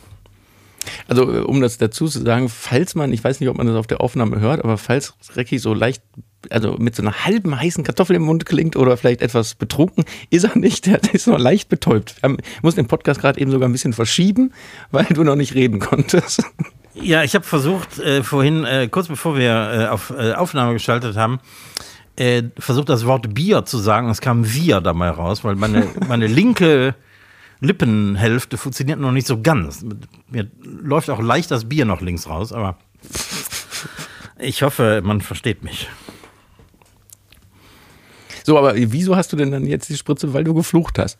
S2: Also, äh, um das dazu zu sagen, falls man, ich weiß nicht, ob man das auf der Aufnahme hört, aber falls Recki so leicht, also mit so einer halben heißen Kartoffel im Mund klingt oder vielleicht etwas betrunken, ist er nicht, der ist noch leicht betäubt. Wir haben, mussten den Podcast gerade eben sogar ein bisschen verschieben, weil du noch nicht reden konntest.
S1: Ja, ich habe versucht, äh, vorhin, äh, kurz bevor wir äh, auf äh, Aufnahme geschaltet haben, äh, versucht das Wort Bier zu sagen. Es kam Wir dabei raus, weil meine, meine linke Lippenhälfte funktioniert noch nicht so ganz. Mir läuft auch leicht das Bier noch links raus, aber ich hoffe, man versteht mich.
S2: So, aber wieso hast du denn dann jetzt die Spritze, weil du geflucht hast?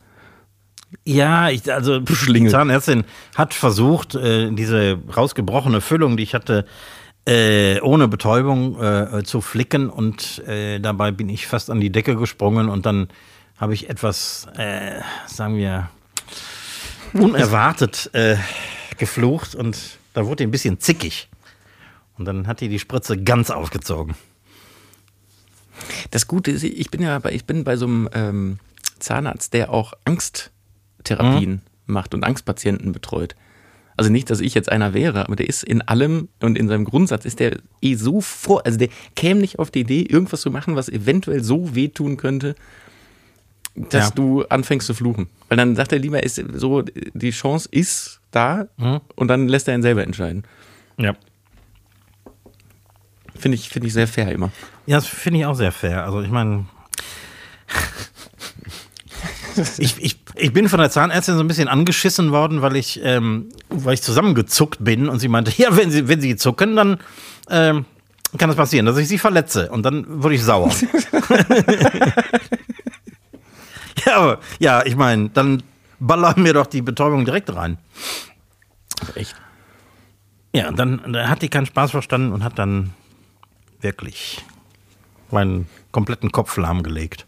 S1: Ja, ich, also die. Zahnärztin hat versucht, äh, diese rausgebrochene Füllung, die ich hatte, äh, ohne Betäubung äh, zu flicken und äh, dabei bin ich fast an die Decke gesprungen und dann habe ich etwas, äh, sagen wir, unerwartet äh, geflucht und da wurde ein bisschen zickig. Und dann hat die die Spritze ganz aufgezogen.
S2: Das Gute ist, ich bin ja bei, ich bin bei so einem ähm, Zahnarzt, der auch Angsttherapien macht und Angstpatienten betreut. Also nicht, dass ich jetzt einer wäre, aber der ist in allem und in seinem Grundsatz ist der eh so vor, also der käme nicht auf die Idee, irgendwas zu machen, was eventuell so wehtun könnte, dass
S1: Ja.
S2: du anfängst zu fluchen. Weil dann sagt er lieber, ist so, die Chance ist da und dann lässt er ihn selber entscheiden.
S1: Ja.
S2: Finde ich, finde ich sehr fair immer.
S1: Ja, das finde ich auch sehr fair. Also ich meine, ich, ich, ich bin von der Zahnärztin so ein bisschen angeschissen worden, weil ich, ähm, weil ich zusammengezuckt bin und sie meinte, ja, wenn sie, wenn sie zucken, dann ähm, kann es passieren, dass ich sie verletze. Und dann wurde ich sauer. ja, aber, ja, ich meine, dann ballern mir doch die Betäubung direkt rein.
S2: Echt.
S1: Ja, und dann, dann hat die keinen Spaß verstanden und hat dann wirklich meinen kompletten Kopf lahmgelegt.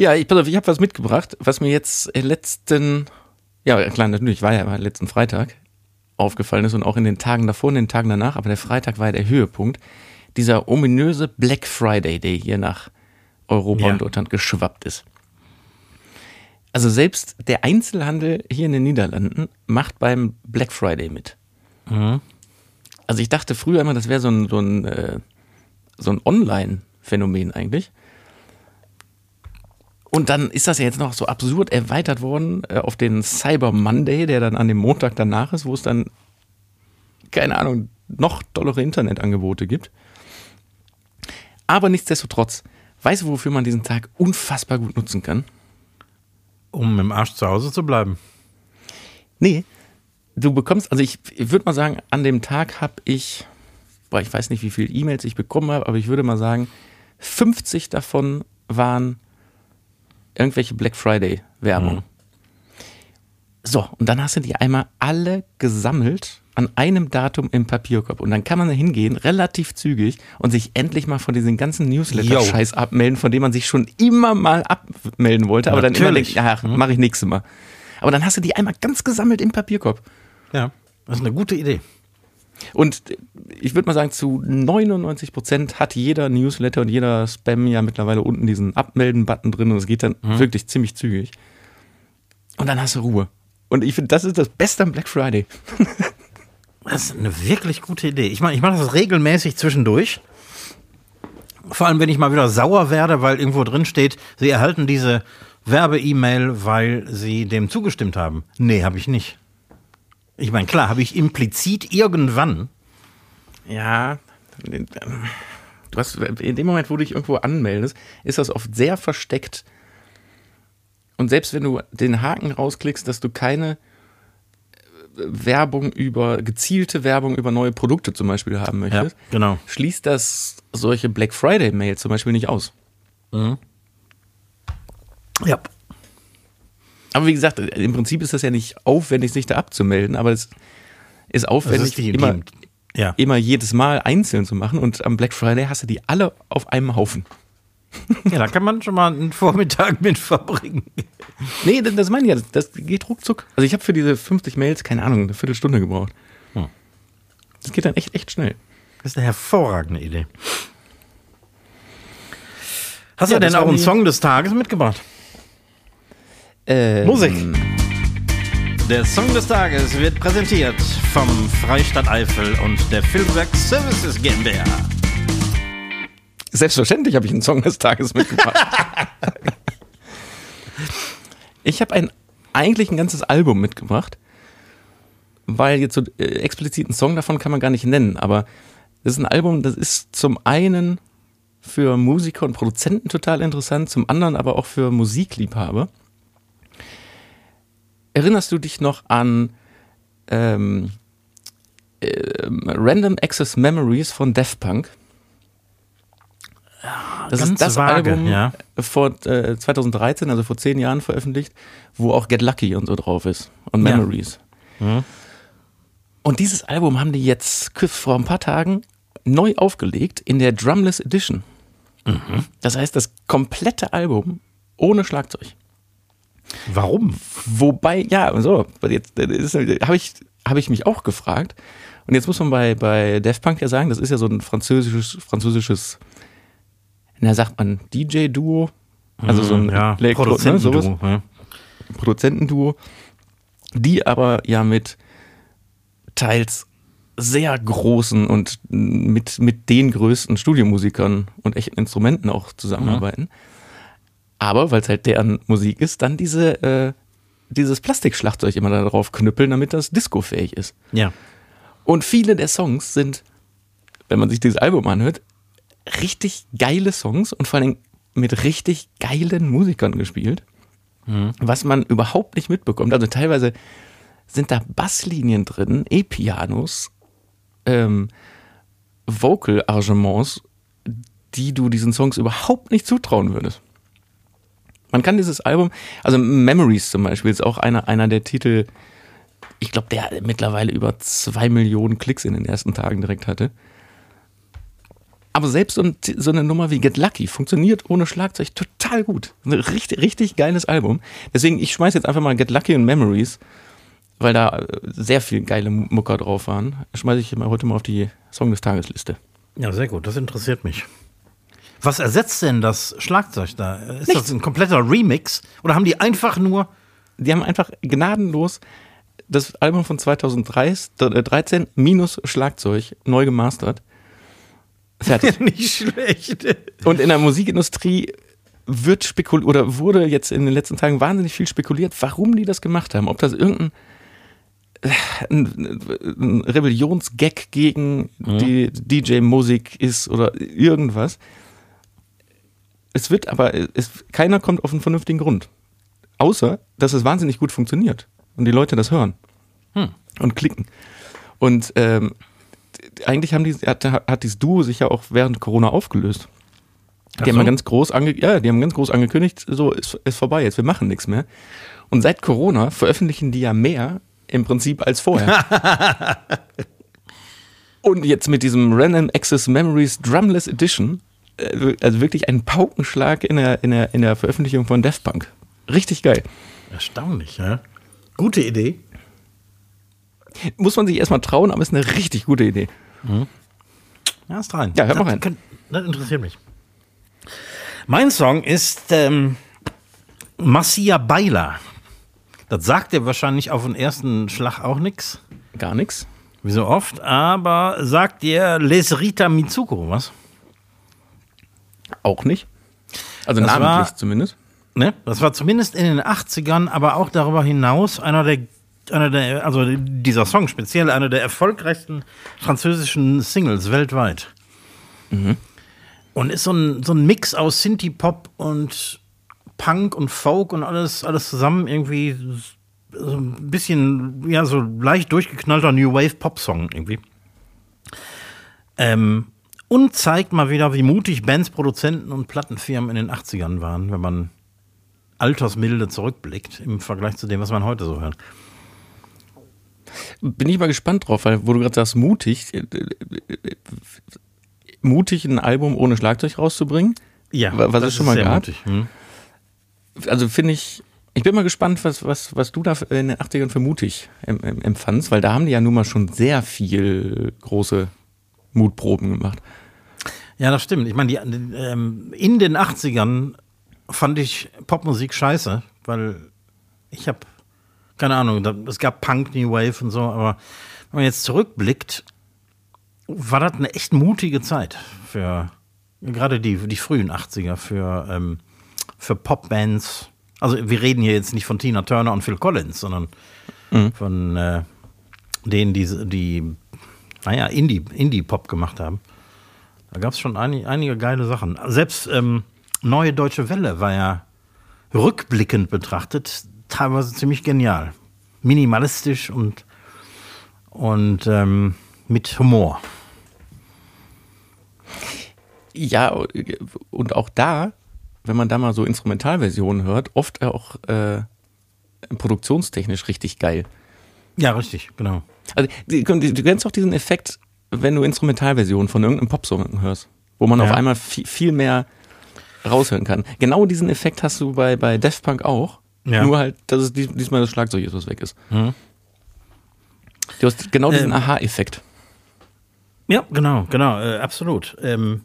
S2: Ja, ich, pass auf, ich habe was mitgebracht, was mir jetzt äh, letzten, ja klar, natürlich war ja letzten Freitag aufgefallen ist und auch in den Tagen davor und den Tagen danach, aber der Freitag war ja der Höhepunkt. Dieser ominöse Black Friday, der hier nach Europa
S1: Ja.
S2: und Deutschland geschwappt ist. Also selbst der Einzelhandel hier in den Niederlanden macht beim Black Friday mit. Also ich dachte früher immer, das wäre so ein, so ein, äh, so ein Online-Phänomen eigentlich. Und dann ist das ja jetzt noch so absurd erweitert worden äh, auf den Cyber Monday, der dann an dem Montag danach ist, wo es dann, keine Ahnung, noch tollere Internetangebote gibt. Aber nichtsdestotrotz, weißt du, wofür man diesen Tag unfassbar gut nutzen kann?
S1: Um im Arsch zu Hause zu bleiben.
S2: Nee, du bekommst, also ich, ich würde mal sagen, an dem Tag habe ich, boah, ich weiß nicht, wie viele E-Mails ich bekommen habe, aber ich würde mal sagen, 50 davon waren irgendwelche Black Friday Werbung. So, und dann hast du die einmal alle gesammelt an einem Datum im Papierkorb. Und dann kann man da hingehen, relativ zügig, und sich endlich mal von diesen ganzen Newsletter-Scheiß abmelden, von dem man sich schon immer mal abmelden wollte, aber dann immer
S1: Natürlich.
S2: denkt, ja, mache ich nächstes Mal. Aber dann hast du die einmal ganz gesammelt im Papierkorb.
S1: Ja, das ist eine gute Idee.
S2: Und ich würde mal sagen, zu 99 Prozent hat jeder Newsletter und jeder Spam ja mittlerweile unten diesen Abmelden-Button drin und es geht dann wirklich ziemlich zügig. Und dann hast du Ruhe. Und ich finde, das ist das Beste am Black Friday.
S1: Das ist eine wirklich gute Idee. Ich mache ich mach das regelmäßig zwischendurch. Vor allem, wenn ich mal wieder sauer werde, weil irgendwo drin steht, Sie erhalten diese Werbe-E-Mail, weil Sie dem zugestimmt haben. Nee, habe ich nicht. Ich meine, klar, habe ich implizit irgendwann.
S2: Ja, du hast, in dem Moment, wo du dich irgendwo anmeldest, ist das oft sehr versteckt. Und selbst wenn du den Haken rausklickst, dass du keine äh, Werbung über, gezielte Werbung über neue Produkte zum Beispiel haben möchtest,
S1: genau.
S2: schließt das solche Black Friday-Mails zum Beispiel nicht aus.
S1: Ja.
S2: Aber wie gesagt, im Prinzip ist das ja nicht aufwendig, sich da abzumelden, aber es ist aufwendig,
S1: ist
S2: immer,
S1: ja.
S2: immer jedes Mal einzeln zu machen. Und am Black Friday hast du die alle auf einem Haufen.
S1: ja, da kann man schon mal einen Vormittag mit verbringen.
S2: Nee, das, das meine ich ja, das, geht ruckzuck. Also ich habe für diese 50 Mails, keine Ahnung, eine Viertelstunde gebraucht.
S1: Hm.
S2: Das geht dann echt, echt schnell.
S1: Das ist eine hervorragende Idee. Hast
S2: Ja,
S1: du denn auch einen Song des Tages mitgebracht?
S2: Ähm,
S1: Musik. Der Song des Tages wird präsentiert vom Freistaat Eifel und der Filmwerk Services GmbH.
S2: Selbstverständlich habe ich einen Song des Tages mitgebracht. ich habe ein, eigentlich ein ganzes Album mitgebracht, weil jetzt so äh, explizit einen Song davon kann man gar nicht nennen, aber das ist ein Album, das ist zum einen für Musiker und Produzenten total interessant, zum anderen aber auch für Musikliebhaber. Erinnerst du dich noch an ähm, ähm, Random Access Memories von Daft Punk? Das
S1: ganz
S2: ist das
S1: vage,
S2: Album
S1: ja.
S2: vor äh, 2013, also vor zehn Jahren veröffentlicht, wo auch Get Lucky und so drauf ist und
S1: Ja.
S2: Memories. Und dieses Album haben die jetzt vor ein paar Tagen neu aufgelegt in der Drumless Edition. Das heißt, das komplette Album ohne Schlagzeug.
S1: Warum?
S2: Wobei, ja, so, jetzt habe ich, hab ich mich auch gefragt. Und jetzt muss man bei, bei Daft Punk ja sagen, das ist ja so ein französisches, französisches, na, sagt man DJ-Duo. Also so ein
S1: ja,
S2: Elektro- ne.
S1: Produzentenduo. ja.
S2: Produzentenduo, die aber ja mit teils sehr großen und mit, mit den größten Studiomusikern und echten Instrumenten auch zusammenarbeiten. Aber weil es halt deren Musik ist, dann diese, äh, dieses Plastikschlagzeug immer da drauf knüppeln, damit das discofähig ist.
S1: Ja.
S2: Und viele der Songs sind, wenn man sich dieses Album anhört, richtig geile Songs und vor allem mit richtig geilen Musikern gespielt, was man überhaupt nicht mitbekommt. Also teilweise sind da Basslinien drin, E-Pianos, ähm, Vocal-Arrangements, die du diesen Songs überhaupt nicht zutrauen würdest. Man kann dieses Album, also Memories zum Beispiel, ist auch einer, einer der Titel, ich glaube, der mittlerweile über zwei Millionen Klicks in den ersten Tagen direkt hatte. Aber selbst so, so eine Nummer wie Get Lucky funktioniert ohne Schlagzeug total gut. Ein richtig, richtig geiles Album. Deswegen, ich schmeiß jetzt einfach mal Get Lucky und Memories, weil da äh, sehr viel geile Mucker drauf waren. Schmeiße ich heute mal auf die Song des Tagesliste.
S1: Ja, sehr gut. Das interessiert mich. Was ersetzt denn das Schlagzeug da? Ist das
S2: Nichts.
S1: ein kompletter Remix? Oder haben die einfach nur.
S2: Die haben einfach gnadenlos das Album von 2013 minus Schlagzeug neu gemastert. Fertig.
S1: Nicht schlecht.
S2: Und in der Musikindustrie wird spekuliert oder wurde jetzt in den letzten Tagen wahnsinnig viel spekuliert, warum die das gemacht haben. Ob das irgendein äh, ein, ein Rebellionsgag gegen die DJ-Musik ist oder irgendwas. Es wird aber, es, keiner kommt auf einen vernünftigen Grund. Außer, dass es wahnsinnig gut funktioniert und die Leute das hören und klicken. Und ähm, eigentlich haben die, hat, hat dieses Duo sich ja auch während Corona aufgelöst. Die haben
S1: so?
S2: ja ganz groß ange ja, die haben ganz groß angekündigt, so ist, ist vorbei, jetzt wir machen nichts mehr. Und seit Corona veröffentlichen die ja mehr im Prinzip als vorher. Und jetzt mit diesem Random Access Memories Drumless Edition, also wirklich ein Paukenschlag in der, in der, in der Veröffentlichung von Daft Punk. Richtig geil.
S1: Erstaunlich, ja. Gute Idee.
S2: Muss man sich erstmal trauen, aber ist eine richtig gute Idee.
S1: Ja, ist rein.
S2: Ja, hört mal rein.
S1: Das interessiert mich. Mein Song ist ähm, Massia Baila. Das sagt dir wahrscheinlich auf den ersten Schlag auch nichts.
S2: Gar nichts.
S1: Wie so oft. Aber sagt dir Lesrita Mitsuko was?
S2: Auch nicht. Also
S1: Das
S2: namentlich
S1: war-
S2: zumindest.
S1: Ne? Das war zumindest in den 80ern, aber auch darüber hinaus einer der, einer der, also dieser Song speziell, einer der erfolgreichsten französischen Singles weltweit. Und ist so ein, so ein Mix aus Synthie-Pop und Punk und Folk und alles, alles zusammen irgendwie so ein bisschen, ja, so leicht durchgeknallter New Wave Pop-Song irgendwie. Ähm, und zeigt mal wieder, wie mutig Bands, Produzenten und Plattenfirmen in den 80ern waren, wenn man altersmilde zurückblickt im Vergleich zu dem, was man heute so hört.
S2: Bin ich mal gespannt drauf, weil wo du gerade sagst, mutig, äh, äh, mutig ein Album ohne Schlagzeug rauszubringen.
S1: Ja,
S2: Wa- was
S1: das
S2: es schon mal
S1: sehr
S2: gab?
S1: mutig. Hm.
S2: Also finde ich, ich bin mal gespannt, was, was, was du da in den 80ern für mutig em- em- empfandst, weil da haben die ja nun mal schon sehr viel große Mutproben gemacht.
S1: Ja, das stimmt. Ich meine, ähm, in den 80ern fand ich Popmusik scheiße, weil ich habe, keine Ahnung, da, es gab Punk, New Wave und so, aber wenn man jetzt zurückblickt, war das eine echt mutige Zeit für gerade die, die frühen 80er, für, ähm, für Popbands. Also wir reden hier jetzt nicht von Tina Turner und Phil Collins, sondern von äh, denen, die, die naja, Indie, Indie-Pop gemacht haben. Da gab es schon einig, einige geile Sachen. Selbst ähm, Neue Deutsche Welle war ja rückblickend betrachtet teilweise ziemlich genial. Minimalistisch und, und ähm, mit Humor.
S2: Ja, und auch da, wenn man da mal so Instrumentalversionen hört, oft auch äh, produktionstechnisch richtig geil.
S1: Ja, richtig, genau.
S2: Also, du, du kennst auch diesen Effekt, wenn du Instrumentalversionen von irgendeinem Popsong hörst, wo man
S1: Ja.
S2: auf einmal viel, viel mehr raushören kann. Genau diesen Effekt hast du bei, bei Daft Punk auch.
S1: Ja.
S2: Nur halt, dass es dies, diesmal das Schlagzeug ist, was weg ist.
S1: Mhm.
S2: Du hast genau diesen
S1: Ähm.
S2: Aha-Effekt.
S1: Ja, genau, genau, äh, absolut. Ähm,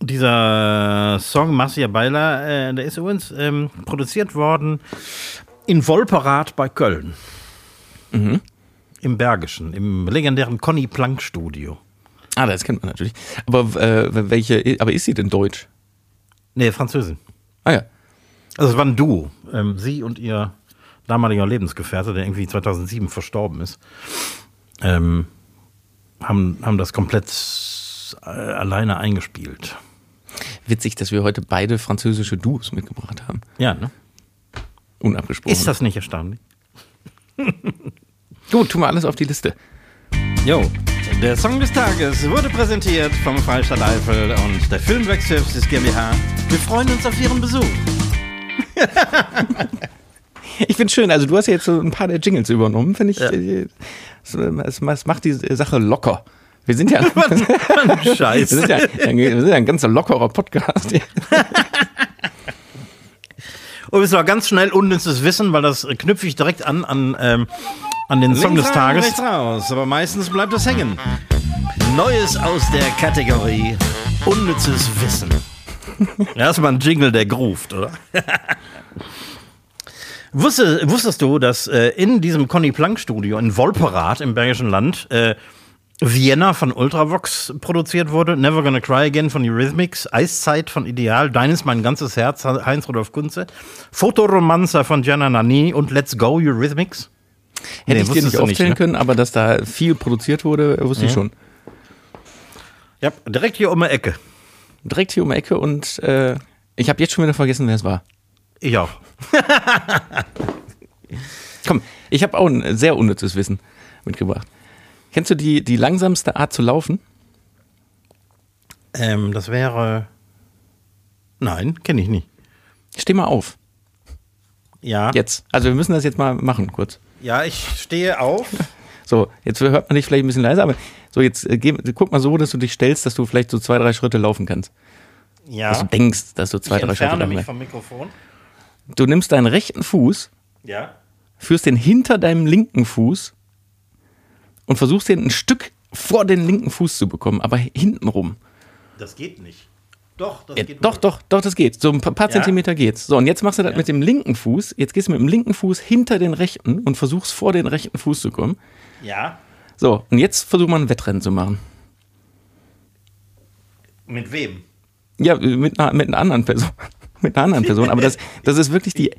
S1: dieser Song Massia Baila, äh, der ist übrigens ähm, produziert worden in Wolperath bei Köln.
S2: Mhm.
S1: Im Bergischen, im legendären Conny Plank Studio.
S2: Ah, das kennt man natürlich. Aber äh, welche, aber ist sie denn deutsch?
S1: Nee, Französin.
S2: Ah ja.
S1: Also es war ein Duo. Ähm, sie und ihr damaliger Lebensgefährte, der irgendwie 2007 verstorben ist, ähm, haben, haben das komplett äh, alleine eingespielt.
S2: Witzig, dass wir heute beide französische Duos mitgebracht haben.
S1: Ja, ne?
S2: Unabgesprochen.
S1: Ist das nicht erstaunlich?
S2: Gut, tun wir alles auf die Liste.
S1: Jo, der Song des Tages wurde präsentiert vom Freistaat Eifel und der Filmwerk Services GmbH. Wir freuen uns auf Ihren Besuch.
S2: Ich finde schön, also du hast ja jetzt so ein paar der Jingles übernommen, finde ich.
S1: Ja.
S2: äh, Es, es, macht die Sache locker. Wir sind ja, wir
S1: Scheiße.
S2: sind ja, wir sind ja ein ganz lockerer Podcast.
S1: Und es war ganz schnell unnützes Wissen, weil das knüpfe ich direkt an an, ähm, an den Song des
S4: rein,
S1: Tages.
S4: rechts raus, aber meistens bleibt es hängen.
S1: Neues aus der Kategorie unnützes Wissen. Erstmal ein Jingle, der groovt, oder? Wusste, wusstest du, dass äh, in diesem Conny Plank Studio in Wolperath im Bergischen Land äh, Vienna von Ultravox produziert wurde, Never Gonna Cry Again von Eurythmics, Eiszeit von Ideal, Deines Mein ganzes Herz, Heinz-Rudolf Kunze, Fotoromancer von Gianna Nani und Let's Go Eurythmics?
S2: Hätte
S1: Nee,
S2: ich dir nicht
S1: du nicht,
S2: aufzählen
S1: ne?
S2: können, aber dass da viel produziert wurde, wusste ich schon.
S1: Ja, direkt hier um die Ecke.
S2: Direkt hier um die Ecke und äh, ich habe jetzt schon wieder vergessen, wer es war.
S1: Ich auch.
S2: Komm, ich habe auch ein sehr unnützes Wissen mitgebracht. Kennst du die, die langsamste Art zu laufen?
S1: Ähm, das wäre. Nein, kenne ich nicht.
S2: Steh mal auf.
S1: Ja.
S2: Jetzt. Also wir müssen das jetzt mal machen, kurz.
S1: Ja, ich stehe auf.
S2: So, jetzt hört man dich vielleicht ein bisschen leiser, aber so, jetzt äh, geh, guck mal so, dass du dich stellst, dass du vielleicht so zwei, drei Schritte laufen kannst.
S1: Ja.
S2: Dass du denkst, dass du zwei,
S1: ich
S2: drei Schritte
S1: entferne
S2: laufen
S1: mich
S2: kannst.
S1: vom Mikrofon.
S2: Du nimmst deinen rechten Fuß,
S1: Ja.
S2: führst den hinter deinem linken Fuß und versuchst den ein Stück vor den linken Fuß zu bekommen, aber hinten rum.
S1: Das geht nicht. Doch, das
S2: Ja, doch, doch, doch, das geht. So ein paar? Zentimeter geht's. So, und jetzt machst du das mit dem linken Fuß. Jetzt gehst du mit dem linken Fuß hinter den rechten und versuchst vor den rechten Fuß zu kommen.
S1: Ja.
S2: So, und jetzt versuch mal ein Wettrennen zu machen.
S1: Mit wem?
S2: Ja, mit einer, mit einer anderen Person. mit einer anderen Person. Aber das, das ist wirklich die.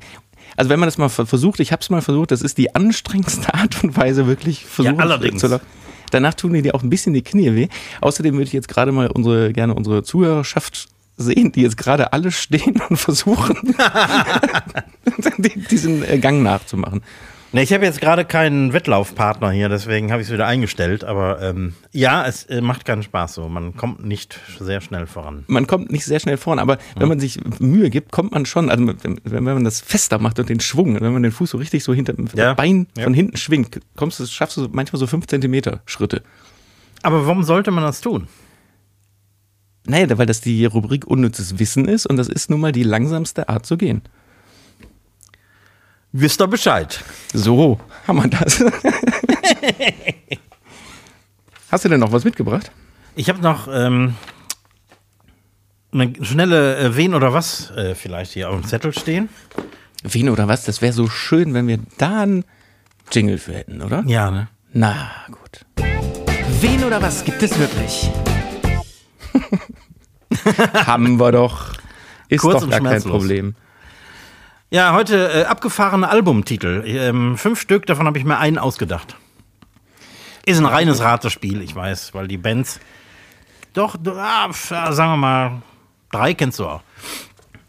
S2: Also wenn man das mal ver- versucht, ich habe es mal versucht, das ist die anstrengendste Art und Weise, wirklich versuchen
S1: Ja, allerdings.
S2: zu laufen. Danach tun dir auch ein bisschen die Knie weh. Außerdem würde ich jetzt gerade mal unsere, gerne unsere Zuhörerschaft sehen, die jetzt gerade alle stehen und versuchen, die- diesen äh, Gang nachzumachen.
S1: Ne, ich habe jetzt gerade keinen Wettlaufpartner hier, deswegen habe ich es wieder eingestellt. Aber ähm, ja, es äh, macht keinen Spaß so. Man kommt nicht sehr schnell voran.
S2: man kommt nicht sehr schnell vorn, aber wenn man sich Mühe gibt, kommt man schon, also wenn, wenn man das fester macht und den Schwung, wenn man den Fuß so richtig so hinter dem
S1: Ja.
S2: Bein
S1: Ja.
S2: von hinten schwingt, kommst du, schaffst du manchmal so fünf Zentimeter Schritte.
S1: Aber warum sollte man das tun?
S2: Naja, weil das die Rubrik unnützes Wissen ist und das ist nun mal die langsamste Art zu gehen.
S1: Wisst ihr Bescheid?
S2: So, haben wir das. Hast du denn noch was mitgebracht?
S1: Ich habe noch ähm, eine schnelle äh, Wen oder was äh, vielleicht hier auf dem Zettel stehen.
S2: Wen oder was? Das wäre so schön, wenn wir da einen Jingle für hätten, oder?
S1: Ja, ne?
S2: Na gut.
S3: Wen oder was gibt es wirklich?
S2: Haben wir doch. Ist
S1: Kurz
S2: doch gar kein. Problem.
S1: Ja, heute äh, abgefahrene Albumtitel. Ähm, fünf Stück, davon habe ich mir einen ausgedacht. Ist ein reines Ratespiel, ich weiß, weil die Bands. Doch, ah, sagen wir mal, drei kennst du auch.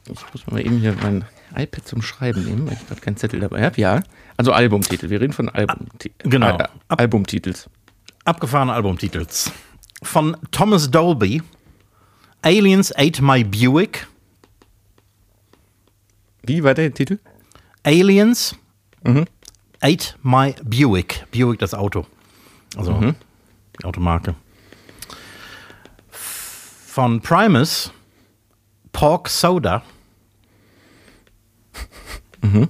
S2: Ich muss mal eben hier mein iPad zum Schreiben nehmen, weil ich gerade keinen Zettel dabei habe. Ja, also Albumtitel. Wir reden von Albumti
S1: genau.
S2: Äh, Albumtitels.
S1: Abgefahrene Albumtitels. Von Thomas Dolby. Aliens Ate My Buick.
S2: Wie war der Titel?
S1: Aliens Ate My Buick. Buick, das Auto. Also die Automarke. Von Primus Pork Soda.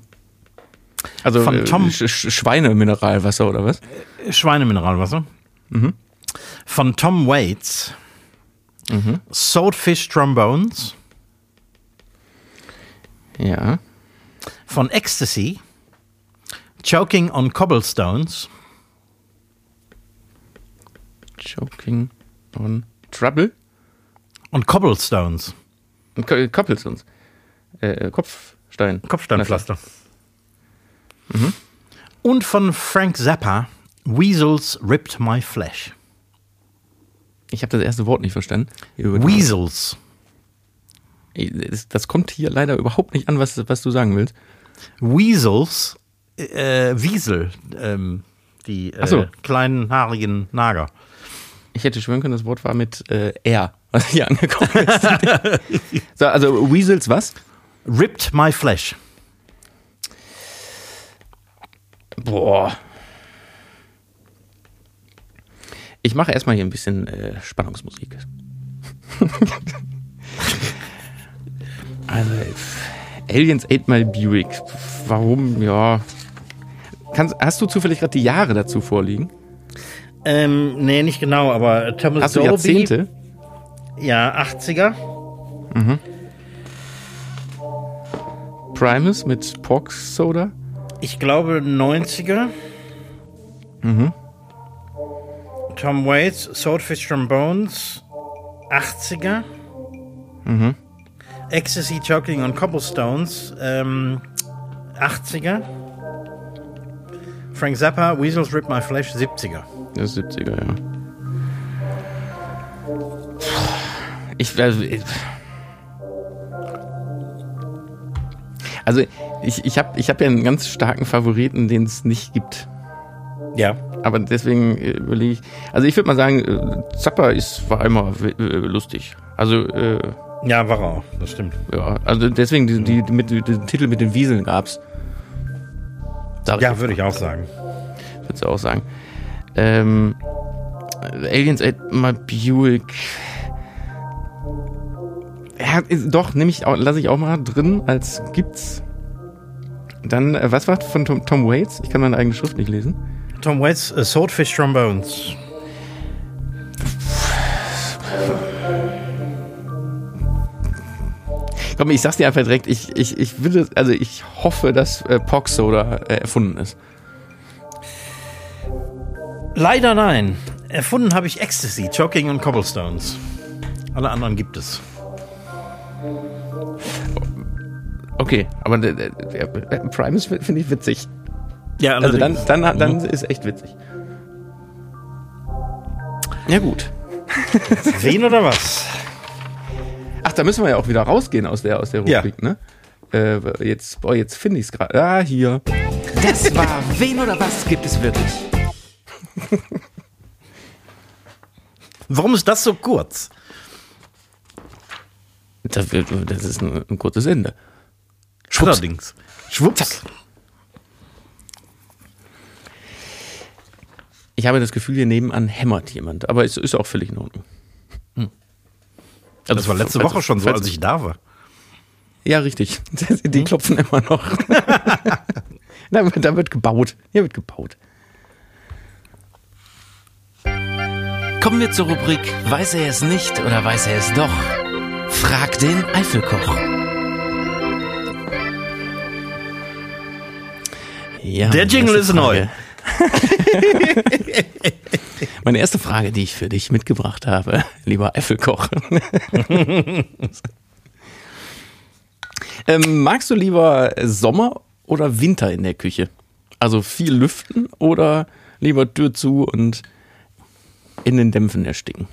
S2: Also
S1: Von
S2: äh,
S1: Tom-
S2: Sch Sch Schweinemineralwasser oder was?
S1: Schweinemineralwasser. Von Tom Waits. Saltfish Trombones.
S2: Ja.
S1: Von Ecstasy. Choking on Cobblestones.
S2: Choking on Trouble.
S1: Und Cobblestones.
S2: Und Ko- Koppelstones. Äh, Kopfstein.
S1: Kopfsteinpflaster. Und von Frank Zappa. Weasels ripped my flesh.
S2: Ich habe das erste Wort nicht verstanden.
S1: Weasels.
S2: Das, kommt hier leider überhaupt nicht an, was, was du sagen willst.
S1: Weasels. Äh, Wiesel. Ähm, die
S2: Ach so.
S1: äh, kleinen haarigen Nager.
S2: Ich hätte schwören können, das Wort war mit äh, R, was hier angekommen ist. so, also Weasels was?
S1: Ripped my flesh.
S2: Boah. Ich mache erstmal hier ein bisschen äh, Spannungsmusik. also, Aliens Ate My Buick. Warum? Ja. Kannst, hast du zufällig gerade die Jahre dazu vorliegen?
S1: Ähm, nee, nicht genau, aber Thomas
S2: Hast du
S1: Dolby.
S2: Jahrzehnte?
S1: Ja, 80er.
S2: Primus mit Pork Soda?
S1: Ich glaube 90er. Tom Waits, Swordfish Trombones, 80er. Ecstasy Choking on Cobblestones, ähm, 80er. Frank Zappa, Weasels Rip My Flesh, 70er.
S2: Das ist 70er, ja. Ich, also, ich- also ich, ich habe ich hab ja einen ganz starken Favoriten, den es nicht gibt.
S1: Ja.
S2: Aber deswegen äh, überlege ich. Also ich würde mal sagen, äh, Zappa ist, war immer lustig. Also, äh,
S1: Ja, war auch, das stimmt.
S2: ja, also deswegen, die, die, die, mit, den Titel mit den Wieseln gab's. Sag
S1: Ja, würde ich auch sagen.
S2: würdest du auch sagen. Ähm, Aliens Ate My Buick. Ja, ist- doch, nehme ich auch, lasse ich auch mal drin als gibt's. Dann, äh, was war von Tom, Tom Waits? Ich kann meine eigene Schrift nicht lesen.
S1: Tom Waits äh, Swordfish Trombones.
S2: Komm, ich sag's dir einfach direkt, ich, ich, ich will, also ich hoffe, dass äh, Pox Soda äh, erfunden ist.
S1: Leider nein. Erfunden habe ich Ecstasy, Choking und Cobblestones. Alle anderen gibt es.
S2: Okay, aber der, der, der Primus finde ich witzig.
S1: Ja,
S2: Also dann, dann, dann ist echt witzig. Ja gut.
S1: Wen oder was?
S2: Ach, da müssen wir ja auch wieder rausgehen aus der, aus der
S1: Ja.
S2: Rubrik, ne? Äh, jetzt, boah, jetzt finde ich es gerade. Ah, hier.
S3: Das war Wen oder was gibt es wirklich?
S1: Warum ist das so kurz?
S2: Das, das ist ein, ein kurzes Ende.
S1: Allerdings. Schwupps.
S2: Ich habe das Gefühl, hier nebenan hämmert jemand, aber es ist auch völlig in Ordnung.
S1: Das war letzte
S2: falls-
S1: Woche schon so, als ich da war.
S2: Ja, richtig. Die klopfen immer noch. da, wird- da wird gebaut. Hier wird gebaut.
S3: Kommen wir zur Rubrik Weiß er es nicht oder weiß er es doch? Frag den Eifelkoch.
S2: Ja,
S1: Der Jingle ist neu.
S2: Meine erste Frage, die ich für dich mitgebracht habe, lieber Äffelkoch. ähm, magst du lieber Sommer oder Winter in der Küche? Also viel lüften oder lieber Tür zu und in den Dämpfen ersticken?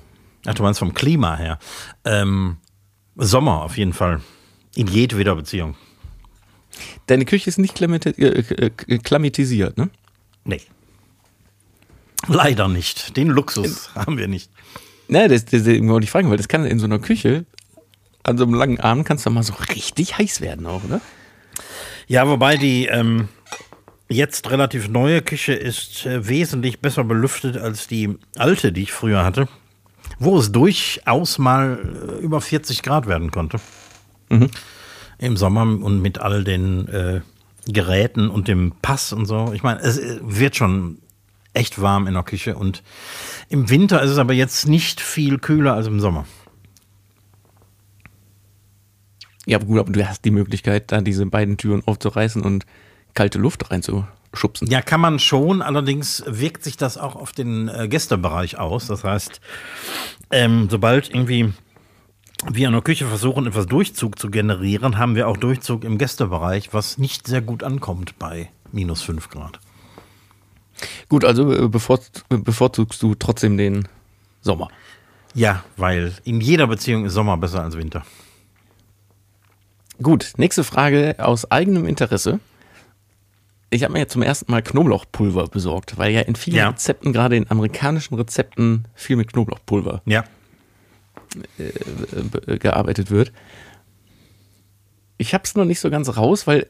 S1: Ach, du meinst vom Klima her. Ähm, Sommer auf jeden Fall. In jedweder Beziehung.
S2: Deine Küche ist nicht klamati- äh, äh, klimatisiert, ne?
S1: Nee. Leider nicht. Den Luxus haben wir nicht.
S2: Ne, das, das, das wollte ich fragen, weil das kann in so einer Küche, an so einem langen Abend, kannst du mal so richtig heiß werden auch, ne?
S1: Ja, wobei die ähm, jetzt relativ neue Küche ist äh, wesentlich besser belüftet als die alte, die ich früher hatte, wo es durchaus mal äh, über 40 Grad werden konnte. Im Sommer und mit all den äh, Geräten und dem Pass und so. Ich meine, es wird schon echt warm in der Küche und im Winter ist es aber jetzt nicht viel kühler als im Sommer.
S2: Ja, aber gut, aber du hast die Möglichkeit, da diese beiden Türen aufzureißen und kalte Luft reinzuschubsen.
S1: Ja, kann man schon. Allerdings wirkt sich das auch auf den äh, Gästebereich aus. Das heißt, ähm, sobald irgendwie wir in der Küche versuchen, etwas Durchzug zu generieren, haben wir auch Durchzug im Gästebereich, was nicht sehr gut ankommt bei minus 5 Grad.
S2: Gut, also äh, bevor, bevorzugst du trotzdem den Sommer.
S1: Ja, weil in jeder Beziehung ist Sommer besser als Winter.
S2: Gut, nächste Frage aus eigenem Interesse. Ich habe mir jetzt zum ersten Mal Knoblauchpulver besorgt, weil ja in vielen
S1: Ja.
S2: Rezepten, gerade in amerikanischen Rezepten, viel mit Knoblauchpulver
S1: Ja.
S2: Äh, be- gearbeitet wird. Ich habe es noch nicht so ganz raus, weil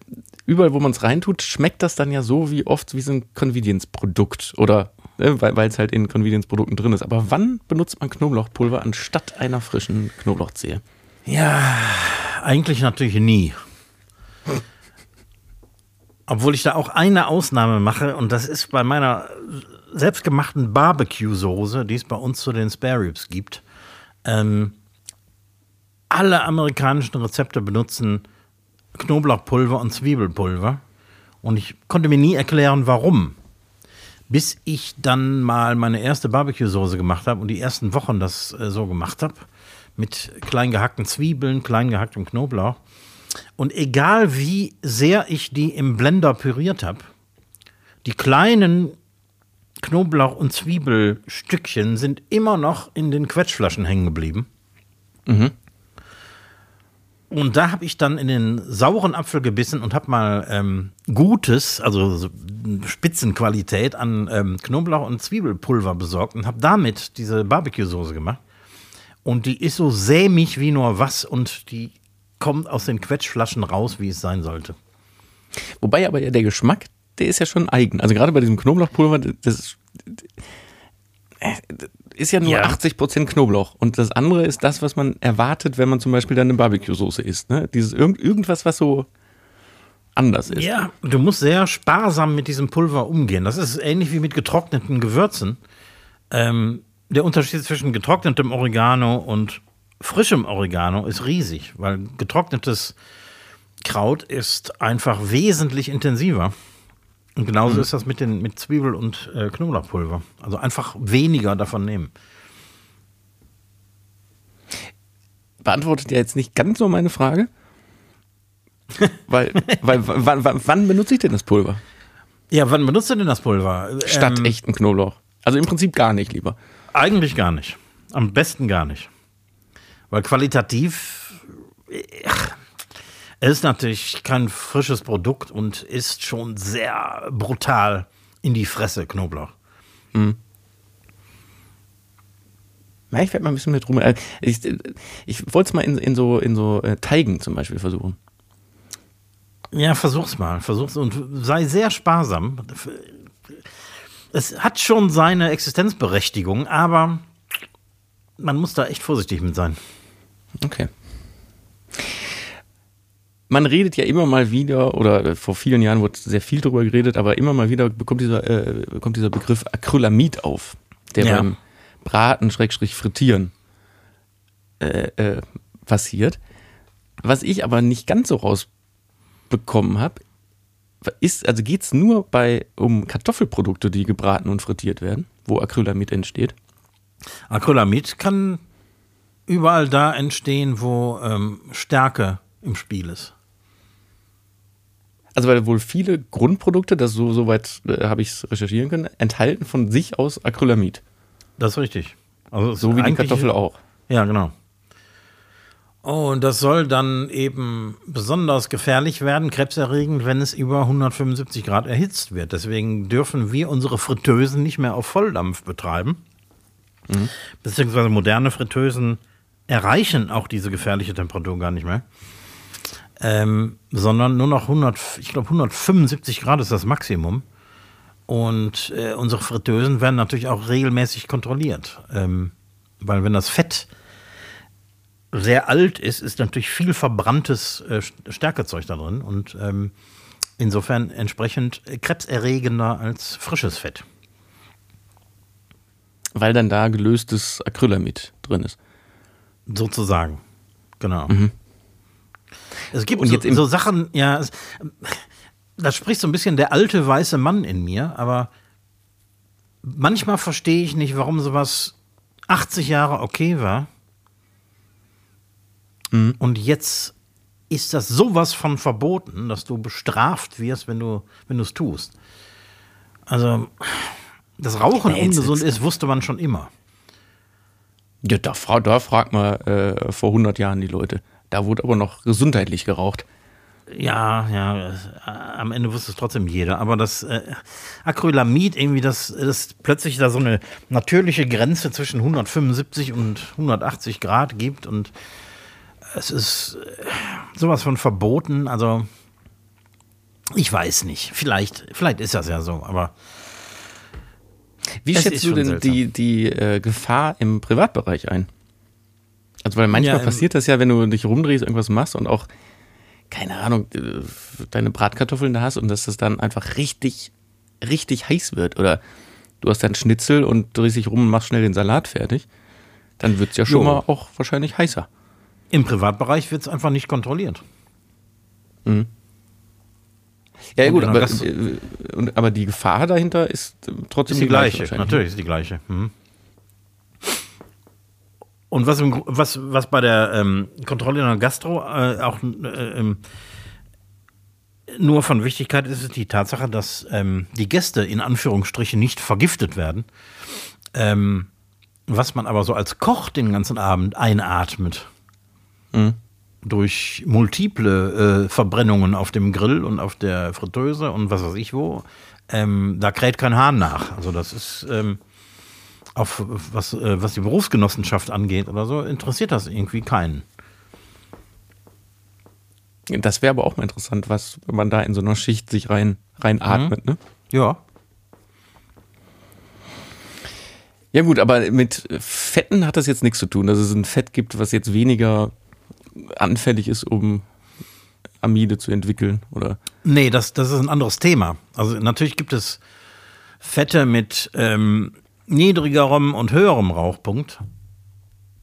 S2: überall, wo man es reintut, schmeckt das dann ja so wie oft wie so ein Convenience-Produkt oder äh, weil es halt in Convenience-Produkten drin ist. Aber wann benutzt man Knoblauchpulver anstatt einer frischen Knoblauchzehe?
S1: Ja, eigentlich natürlich nie. Obwohl ich da auch eine Ausnahme mache und das ist bei meiner selbstgemachten Barbecue-Soße, die es bei uns zu den Spare Ribs gibt. Ähm, alle amerikanischen Rezepte benutzen Knoblauchpulver und Zwiebelpulver und ich konnte mir nie erklären, warum. Bis ich dann mal meine erste Barbecue-Soße gemacht habe und die ersten Wochen das äh, so gemacht habe. Mit klein gehackten Zwiebeln, klein gehacktem Knoblauch. Und egal wie sehr ich die im Blender püriert habe, die kleinen Knoblauch- und Zwiebelstückchen sind immer noch in den Quetschflaschen hängen geblieben. Und da habe ich dann in den sauren Apfel gebissen und habe mal ähm, gutes, also so Spitzenqualität an ähm, Knoblauch- und Zwiebelpulver besorgt und habe damit diese Barbecue-Soße gemacht. Und die ist so sämig wie nur was und die kommt aus den Quetschflaschen raus, wie es sein sollte.
S2: Wobei aber ja der Geschmack, der ist ja schon eigen. Also gerade bei diesem Knoblauchpulver, das ist, äh, ist ja nur
S1: Ja.
S2: 80% Knoblauch. Und das andere ist das, was man erwartet, wenn man zum Beispiel dann eine Barbecue-Soße isst. Ne? Dieses irgend, irgendwas, was so anders ist.
S1: Ja, du musst sehr sparsam mit diesem Pulver umgehen. Das ist ähnlich wie mit getrockneten Gewürzen. Ähm, der Unterschied zwischen getrocknetem Oregano und frischem Oregano ist riesig, weil getrocknetes Kraut ist einfach wesentlich intensiver. Und genauso
S2: Mhm.
S1: ist das mit, den, mit Zwiebel- und äh, Knoblauchpulver. Also einfach weniger davon nehmen.
S2: Beantwortet ja jetzt nicht ganz so meine Frage. weil, weil wann, wann, benutze ich denn das Pulver?
S1: Ja, wann benutzt du denn das Pulver?
S2: Statt
S1: Ähm,
S2: echten Knoblauch. Also im Prinzip gar nicht lieber.
S1: Eigentlich gar nicht. Am besten gar nicht. Weil qualitativ, ach, es ist natürlich kein frisches Produkt und ist schon sehr brutal in die Fresse, Knoblauch.
S2: Ja, ich werde mal ein bisschen mit rum. äh, Ich, ich wollte es mal in, in so, in so äh, Teigen zum Beispiel versuchen.
S1: Ja, versuch's mal. Versuch's und sei sehr sparsam. Es hat schon seine Existenzberechtigung, aber man muss da echt vorsichtig mit sein.
S2: Okay. Man redet ja immer mal wieder, oder äh, vor vielen Jahren wurde sehr viel darüber geredet, aber immer mal wieder bekommt dieser, äh, kommt dieser Begriff Acrylamid auf, der
S1: Ja.
S2: beim Braten, Schrägstrich, Frittieren äh, äh, passiert. Was ich aber nicht ganz so rausbekommen habe, ist, also geht es nur bei um Kartoffelprodukte, die gebraten und frittiert werden, wo Acrylamid entsteht.
S1: Acrylamid kann überall da entstehen, wo ähm, Stärke im Spiel ist.
S2: Also weil wohl viele Grundprodukte, das so soweit äh, habe ich es recherchieren können, enthalten von sich aus Acrylamid.
S1: Das ist richtig. Also
S2: So wie die Kartoffel auch.
S1: Ja, genau. Oh, und das soll dann eben besonders gefährlich werden, krebserregend, wenn es über 175 Grad erhitzt wird. Deswegen dürfen wir unsere Fritteusen nicht mehr auf Volldampf betreiben. Beziehungsweise moderne Fritteusen erreichen auch diese gefährliche Temperatur gar nicht mehr. Ähm, sondern nur noch 100, ich glaube 175 Grad ist das Maximum. Und äh, unsere Fritteusen werden natürlich auch regelmäßig kontrolliert. Ähm, weil wenn das Fett sehr alt ist, ist natürlich viel verbranntes äh, Stärkezeug da drin und ähm, insofern entsprechend krebserregender als frisches Fett.
S2: Weil dann da gelöstes Acrylamid drin ist.
S1: Sozusagen. Genau. Es gibt
S2: Und
S1: so,
S2: jetzt im-
S1: so Sachen, ja, es, da spricht so ein bisschen der alte weiße Mann in mir, aber manchmal verstehe ich nicht, warum sowas 80 Jahre okay war. Und jetzt ist das sowas von verboten, dass du bestraft wirst, wenn du wenn du es tust. Also, dass Rauchen
S2: Nee,
S1: ungesund ist, wusste man schon immer.
S2: Ja, da, da fragt man äh, vor 100 Jahren die Leute. Da wurde aber noch gesundheitlich geraucht.
S1: Ja, ja, am Ende wusste es trotzdem jeder. Aber das äh, Acrylamid, irgendwie, das, das plötzlich da so eine natürliche Grenze zwischen 175 und 180 Grad gibt und es ist äh, sowas von verboten. Also, ich weiß nicht. Vielleicht, vielleicht ist das ja so, aber
S2: Wie schätzt
S1: ist
S2: du denn
S1: seltsam.
S2: die, die äh, Gefahr im Privatbereich ein? Also, weil manchmal
S1: Ja,
S2: passiert das ja, wenn du dich rumdrehst, irgendwas machst und auch, keine Ahnung, deine Bratkartoffeln da hast und dass das dann einfach richtig, richtig heiß wird. Oder du hast dann Schnitzel und drehst dich rum und machst schnell den Salat fertig. Dann wird es ja schon
S1: Jo.
S2: mal auch wahrscheinlich heißer.
S1: im Privatbereich wird es einfach nicht kontrolliert.
S2: Ja,
S1: Und
S2: gut,
S1: in
S2: aber, äh, aber die Gefahr dahinter ist äh, trotzdem
S1: Ist die gleiche,
S2: wahrscheinlich.
S1: natürlich ist die gleiche. Mhm. Und was, im, was, was bei der ähm, Kontrolle in der Gastro äh, auch äh, ähm, nur von Wichtigkeit ist, ist die Tatsache, dass ähm, die Gäste in Anführungsstrichen nicht vergiftet werden. Ähm, was man aber so als Koch den ganzen Abend einatmet. Durch multiple äh, Verbrennungen auf dem Grill und auf der Fritteuse und was weiß ich wo. Ähm, da kräht kein Hahn nach. Also das ist ähm, auf was, äh, was die Berufsgenossenschaft angeht oder so, interessiert das irgendwie keinen.
S2: Das wäre aber auch mal interessant, was wenn man da in so einer Schicht sich rein reinatmet, ne?
S1: Ja.
S2: Ja gut, aber mit Fetten hat das jetzt nichts zu tun, dass es ein Fett gibt, was jetzt weniger anfällig ist, um Amide zu entwickeln oder
S1: Nee, das, das ist ein anderes Thema. Also natürlich gibt es Fette mit ähm, niedrigerem und höherem Rauchpunkt.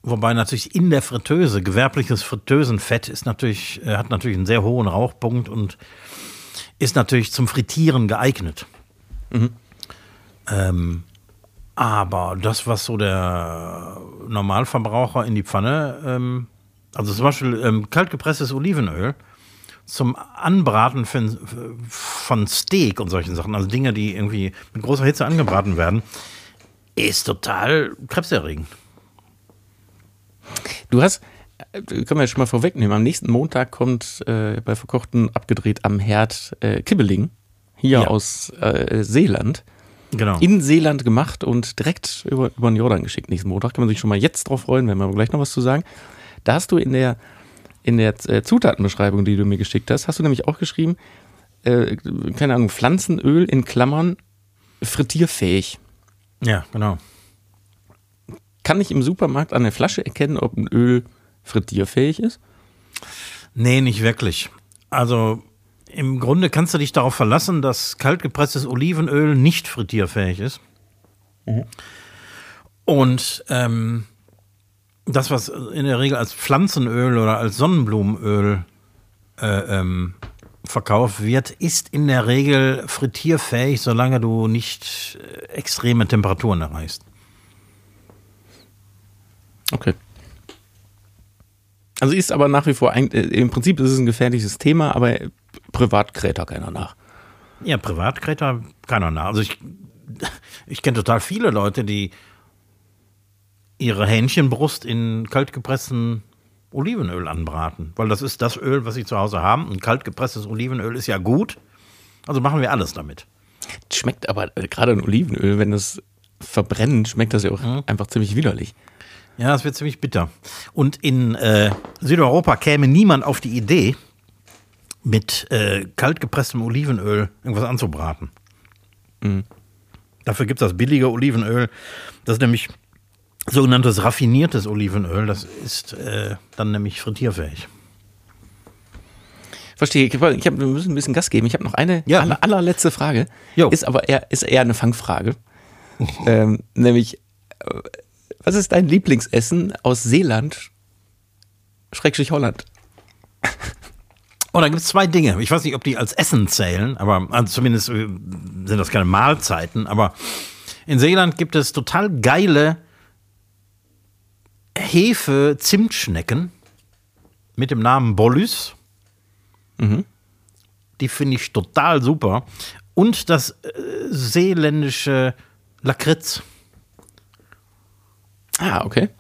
S1: Wobei natürlich in der Fritteuse, gewerbliches Fritteusenfett ist natürlich, äh, hat natürlich einen sehr hohen Rauchpunkt und ist natürlich zum Frittieren geeignet. Ähm, aber das, was so der Normalverbraucher in die Pfanne, ähm, also zum Beispiel ähm, kaltgepresstes Olivenöl zum Anbraten von, von Steak und solchen Sachen, also Dinge, die irgendwie mit großer Hitze angebraten werden, ist total krebserregend.
S2: Du hast, äh, können wir ja schon mal vorwegnehmen, am nächsten Montag kommt äh, bei Verkochten abgedreht am Herd äh, Kibbeling, hier
S1: Ja.
S2: aus äh, Seeland.
S1: Genau.
S2: In Seeland gemacht und direkt über, über den Jordan geschickt nächsten Montag. Kann man sich schon mal jetzt drauf freuen, wenn wir aber gleich noch was zu sagen. Da hast du in der, in der äh, Zutatenbeschreibung, die du mir geschickt hast, hast du nämlich auch geschrieben, äh, keine Ahnung, Pflanzenöl in Klammern frittierfähig.
S1: Ja, genau.
S2: Kann ich im Supermarkt an der Flasche erkennen, ob ein Öl frittierfähig ist?
S1: Nee, nicht wirklich. Also im Grunde kannst du dich darauf verlassen, dass kaltgepresstes Olivenöl nicht frittierfähig ist. Und ähm, das, was in der Regel als Pflanzenöl oder als Sonnenblumenöl äh, ähm, verkauft wird, ist in der Regel frittierfähig, solange du nicht äh, extreme Temperaturen erreichst.
S2: Okay. Also ist aber nach wie vor, ein, äh, im Prinzip ist es ein gefährliches Thema, aber privat kräht da keiner nach.
S1: Ja, privat kräht da keiner nach. Also ich, ich kenne total viele Leute, die ihre Hähnchenbrust in kaltgepresstem Olivenöl anbraten. Weil das ist das Öl, was sie zu Hause haben. Und kaltgepresstes Olivenöl ist ja gut. Also machen wir alles damit.
S2: Schmeckt aber äh, gerade ein Olivenöl, wenn es verbrennt, schmeckt das ja auch einfach ziemlich widerlich.
S1: Ja, das wird ziemlich bitter. Und in äh, Südeuropa käme niemand auf die Idee, mit äh, kaltgepresstem Olivenöl irgendwas anzubraten. Dafür gibt es das billige Olivenöl. Das ist nämlich sogenanntes raffiniertes Olivenöl. Das ist äh, dann nämlich frittierfähig.
S2: Verstehe. Ich, ich hab, wir müssen ein bisschen Gas geben. Ich habe noch eine
S1: Ja.
S2: aller, allerletzte Frage.
S1: Jo.
S2: Ist aber eher, ist eher eine Fangfrage. ähm, nämlich, äh, was ist dein Lieblingsessen aus Seeland, Schrägstrich Holland?
S1: Oh, da gibt es zwei Dinge. Ich weiß nicht, ob die als Essen zählen, aber also zumindest äh, sind das keine Mahlzeiten. Aber in Seeland gibt es total geile Hefe-Zimtschnecken mit dem Namen Bollys. Die finde ich total super. Und das äh, seeländische Lakritz.
S2: Ah, okay.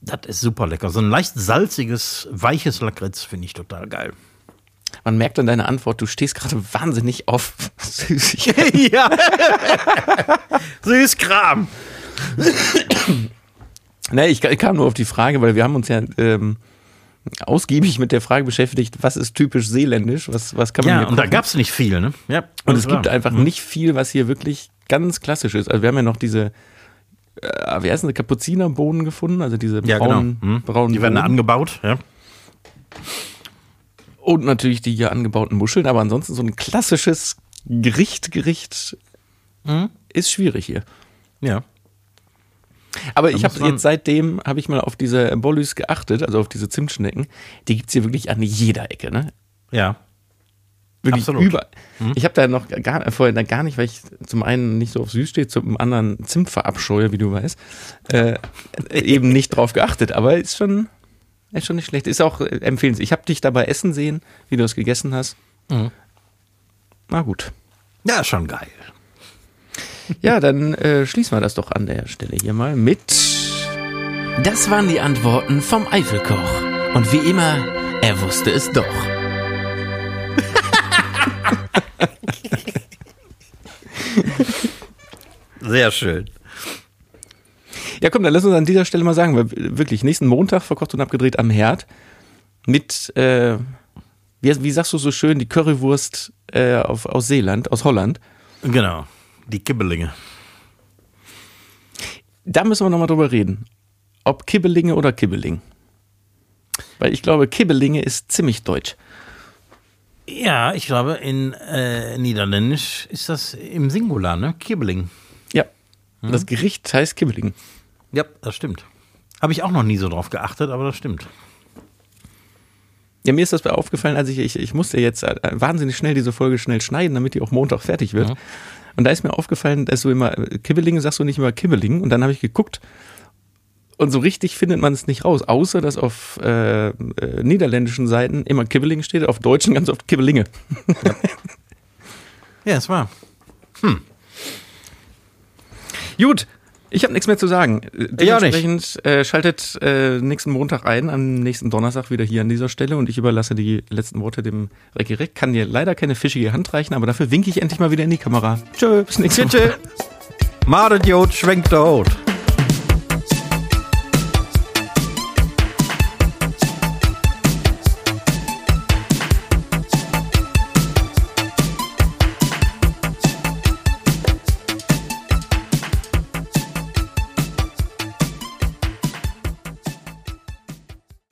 S1: Das ist super lecker. So ein leicht salziges, weiches Lakritz finde ich total geil.
S2: Man merkt an deiner Antwort, du stehst gerade wahnsinnig auf Süßigkeiten.
S1: ja. Süßkram.
S2: Nee, ich, ich kam nur auf die Frage, weil wir haben uns ja ähm, ausgiebig mit der Frage beschäftigt, was ist typisch seeländisch, was, was kann man
S1: Ja, und da gab es nicht viel, ne? Ja.
S2: Und es gibt einfach nicht viel, was hier wirklich ganz klassisch ist. Also wir haben ja noch diese, äh, wie heißen sie, Kapuzinerbohnen gefunden, also diese
S1: Ja,
S2: braunen,
S1: genau. Hm.
S2: braunen
S1: Die werden
S2: Bohnen.
S1: angebaut, ja.
S2: Und natürlich die hier angebauten Muscheln, aber ansonsten so ein klassisches Gericht, Gericht
S1: Hm.
S2: ist schwierig hier.
S1: Ja.
S2: Aber ich
S1: muss
S2: habe jetzt seitdem, habe ich mal auf diese Bollys geachtet, also auf diese Zimtschnecken. Die gibt's hier wirklich an jeder Ecke, ne?
S1: Ja.
S2: Wirklich
S1: Absolut. Hm?
S2: über. Ich habe da noch gar, vorher da gar nicht, weil ich zum einen nicht so auf süß stehe, zum anderen Zimt verabscheue, wie du weißt, äh, eben nicht drauf geachtet. Aber ist schon, ist schon nicht schlecht. Ist auch äh, empfehlenswert. Ich habe dich dabei essen sehen, wie du es gegessen hast.
S1: Mhm.
S2: Na gut.
S1: Ja, schon geil.
S2: Ja, dann äh, schließen wir das doch an der Stelle hier mal mit.
S3: Das waren die Antworten vom Eifelkoch. Und wie immer, er wusste es doch.
S1: Sehr schön.
S2: Ja, komm, dann lass uns an dieser Stelle mal sagen, weil wirklich nächsten Montag verkocht und abgedreht am Herd mit, äh, wie, wie sagst du so schön, die Currywurst äh, auf, aus Seeland, aus Holland.
S1: Genau. Die Kibbelinge.
S2: Da müssen wir nochmal drüber reden. Ob Kibbelinge oder Kibbeling. Weil ich glaube, Kibbelinge ist ziemlich deutsch.
S1: Ja. Mhm.
S2: Mhm.
S1: Ich glaube, in äh, Niederländisch ist das im Singular, ne? Kibbeling.
S2: Ja. Das Gericht heißt Kibbeling.
S1: Ja, das stimmt. Habe ich auch noch nie so drauf geachtet, aber das stimmt.
S2: Ja, mir ist das aufgefallen, als ich, ich, ich musste jetzt äh, wahnsinnig schnell diese Folge schnell schneiden, damit die auch Montag fertig wird.
S1: Ja.
S2: Und da ist mir aufgefallen, dass du immer äh, Kibbeling sagst du nicht immer Kibbeling. Und dann habe ich geguckt und so richtig findet man es nicht raus, außer dass auf äh, äh, niederländischen Seiten immer Kibbeling steht, auf deutschen ganz oft Kibbelinge.
S1: Ja, es war.
S2: Gut, ich habe nichts mehr zu sagen. Dementsprechend äh, schaltet äh, nächsten Montag ein, am nächsten Donnerstag wieder hier an dieser Stelle und ich überlasse die letzten Worte dem Recki Reck. Kann dir leider keine fischige Hand reichen, aber dafür winke ich endlich mal wieder in die Kamera. Tschö, bis nächste Woche.
S1: Madet Jod, schwenkt der Hut.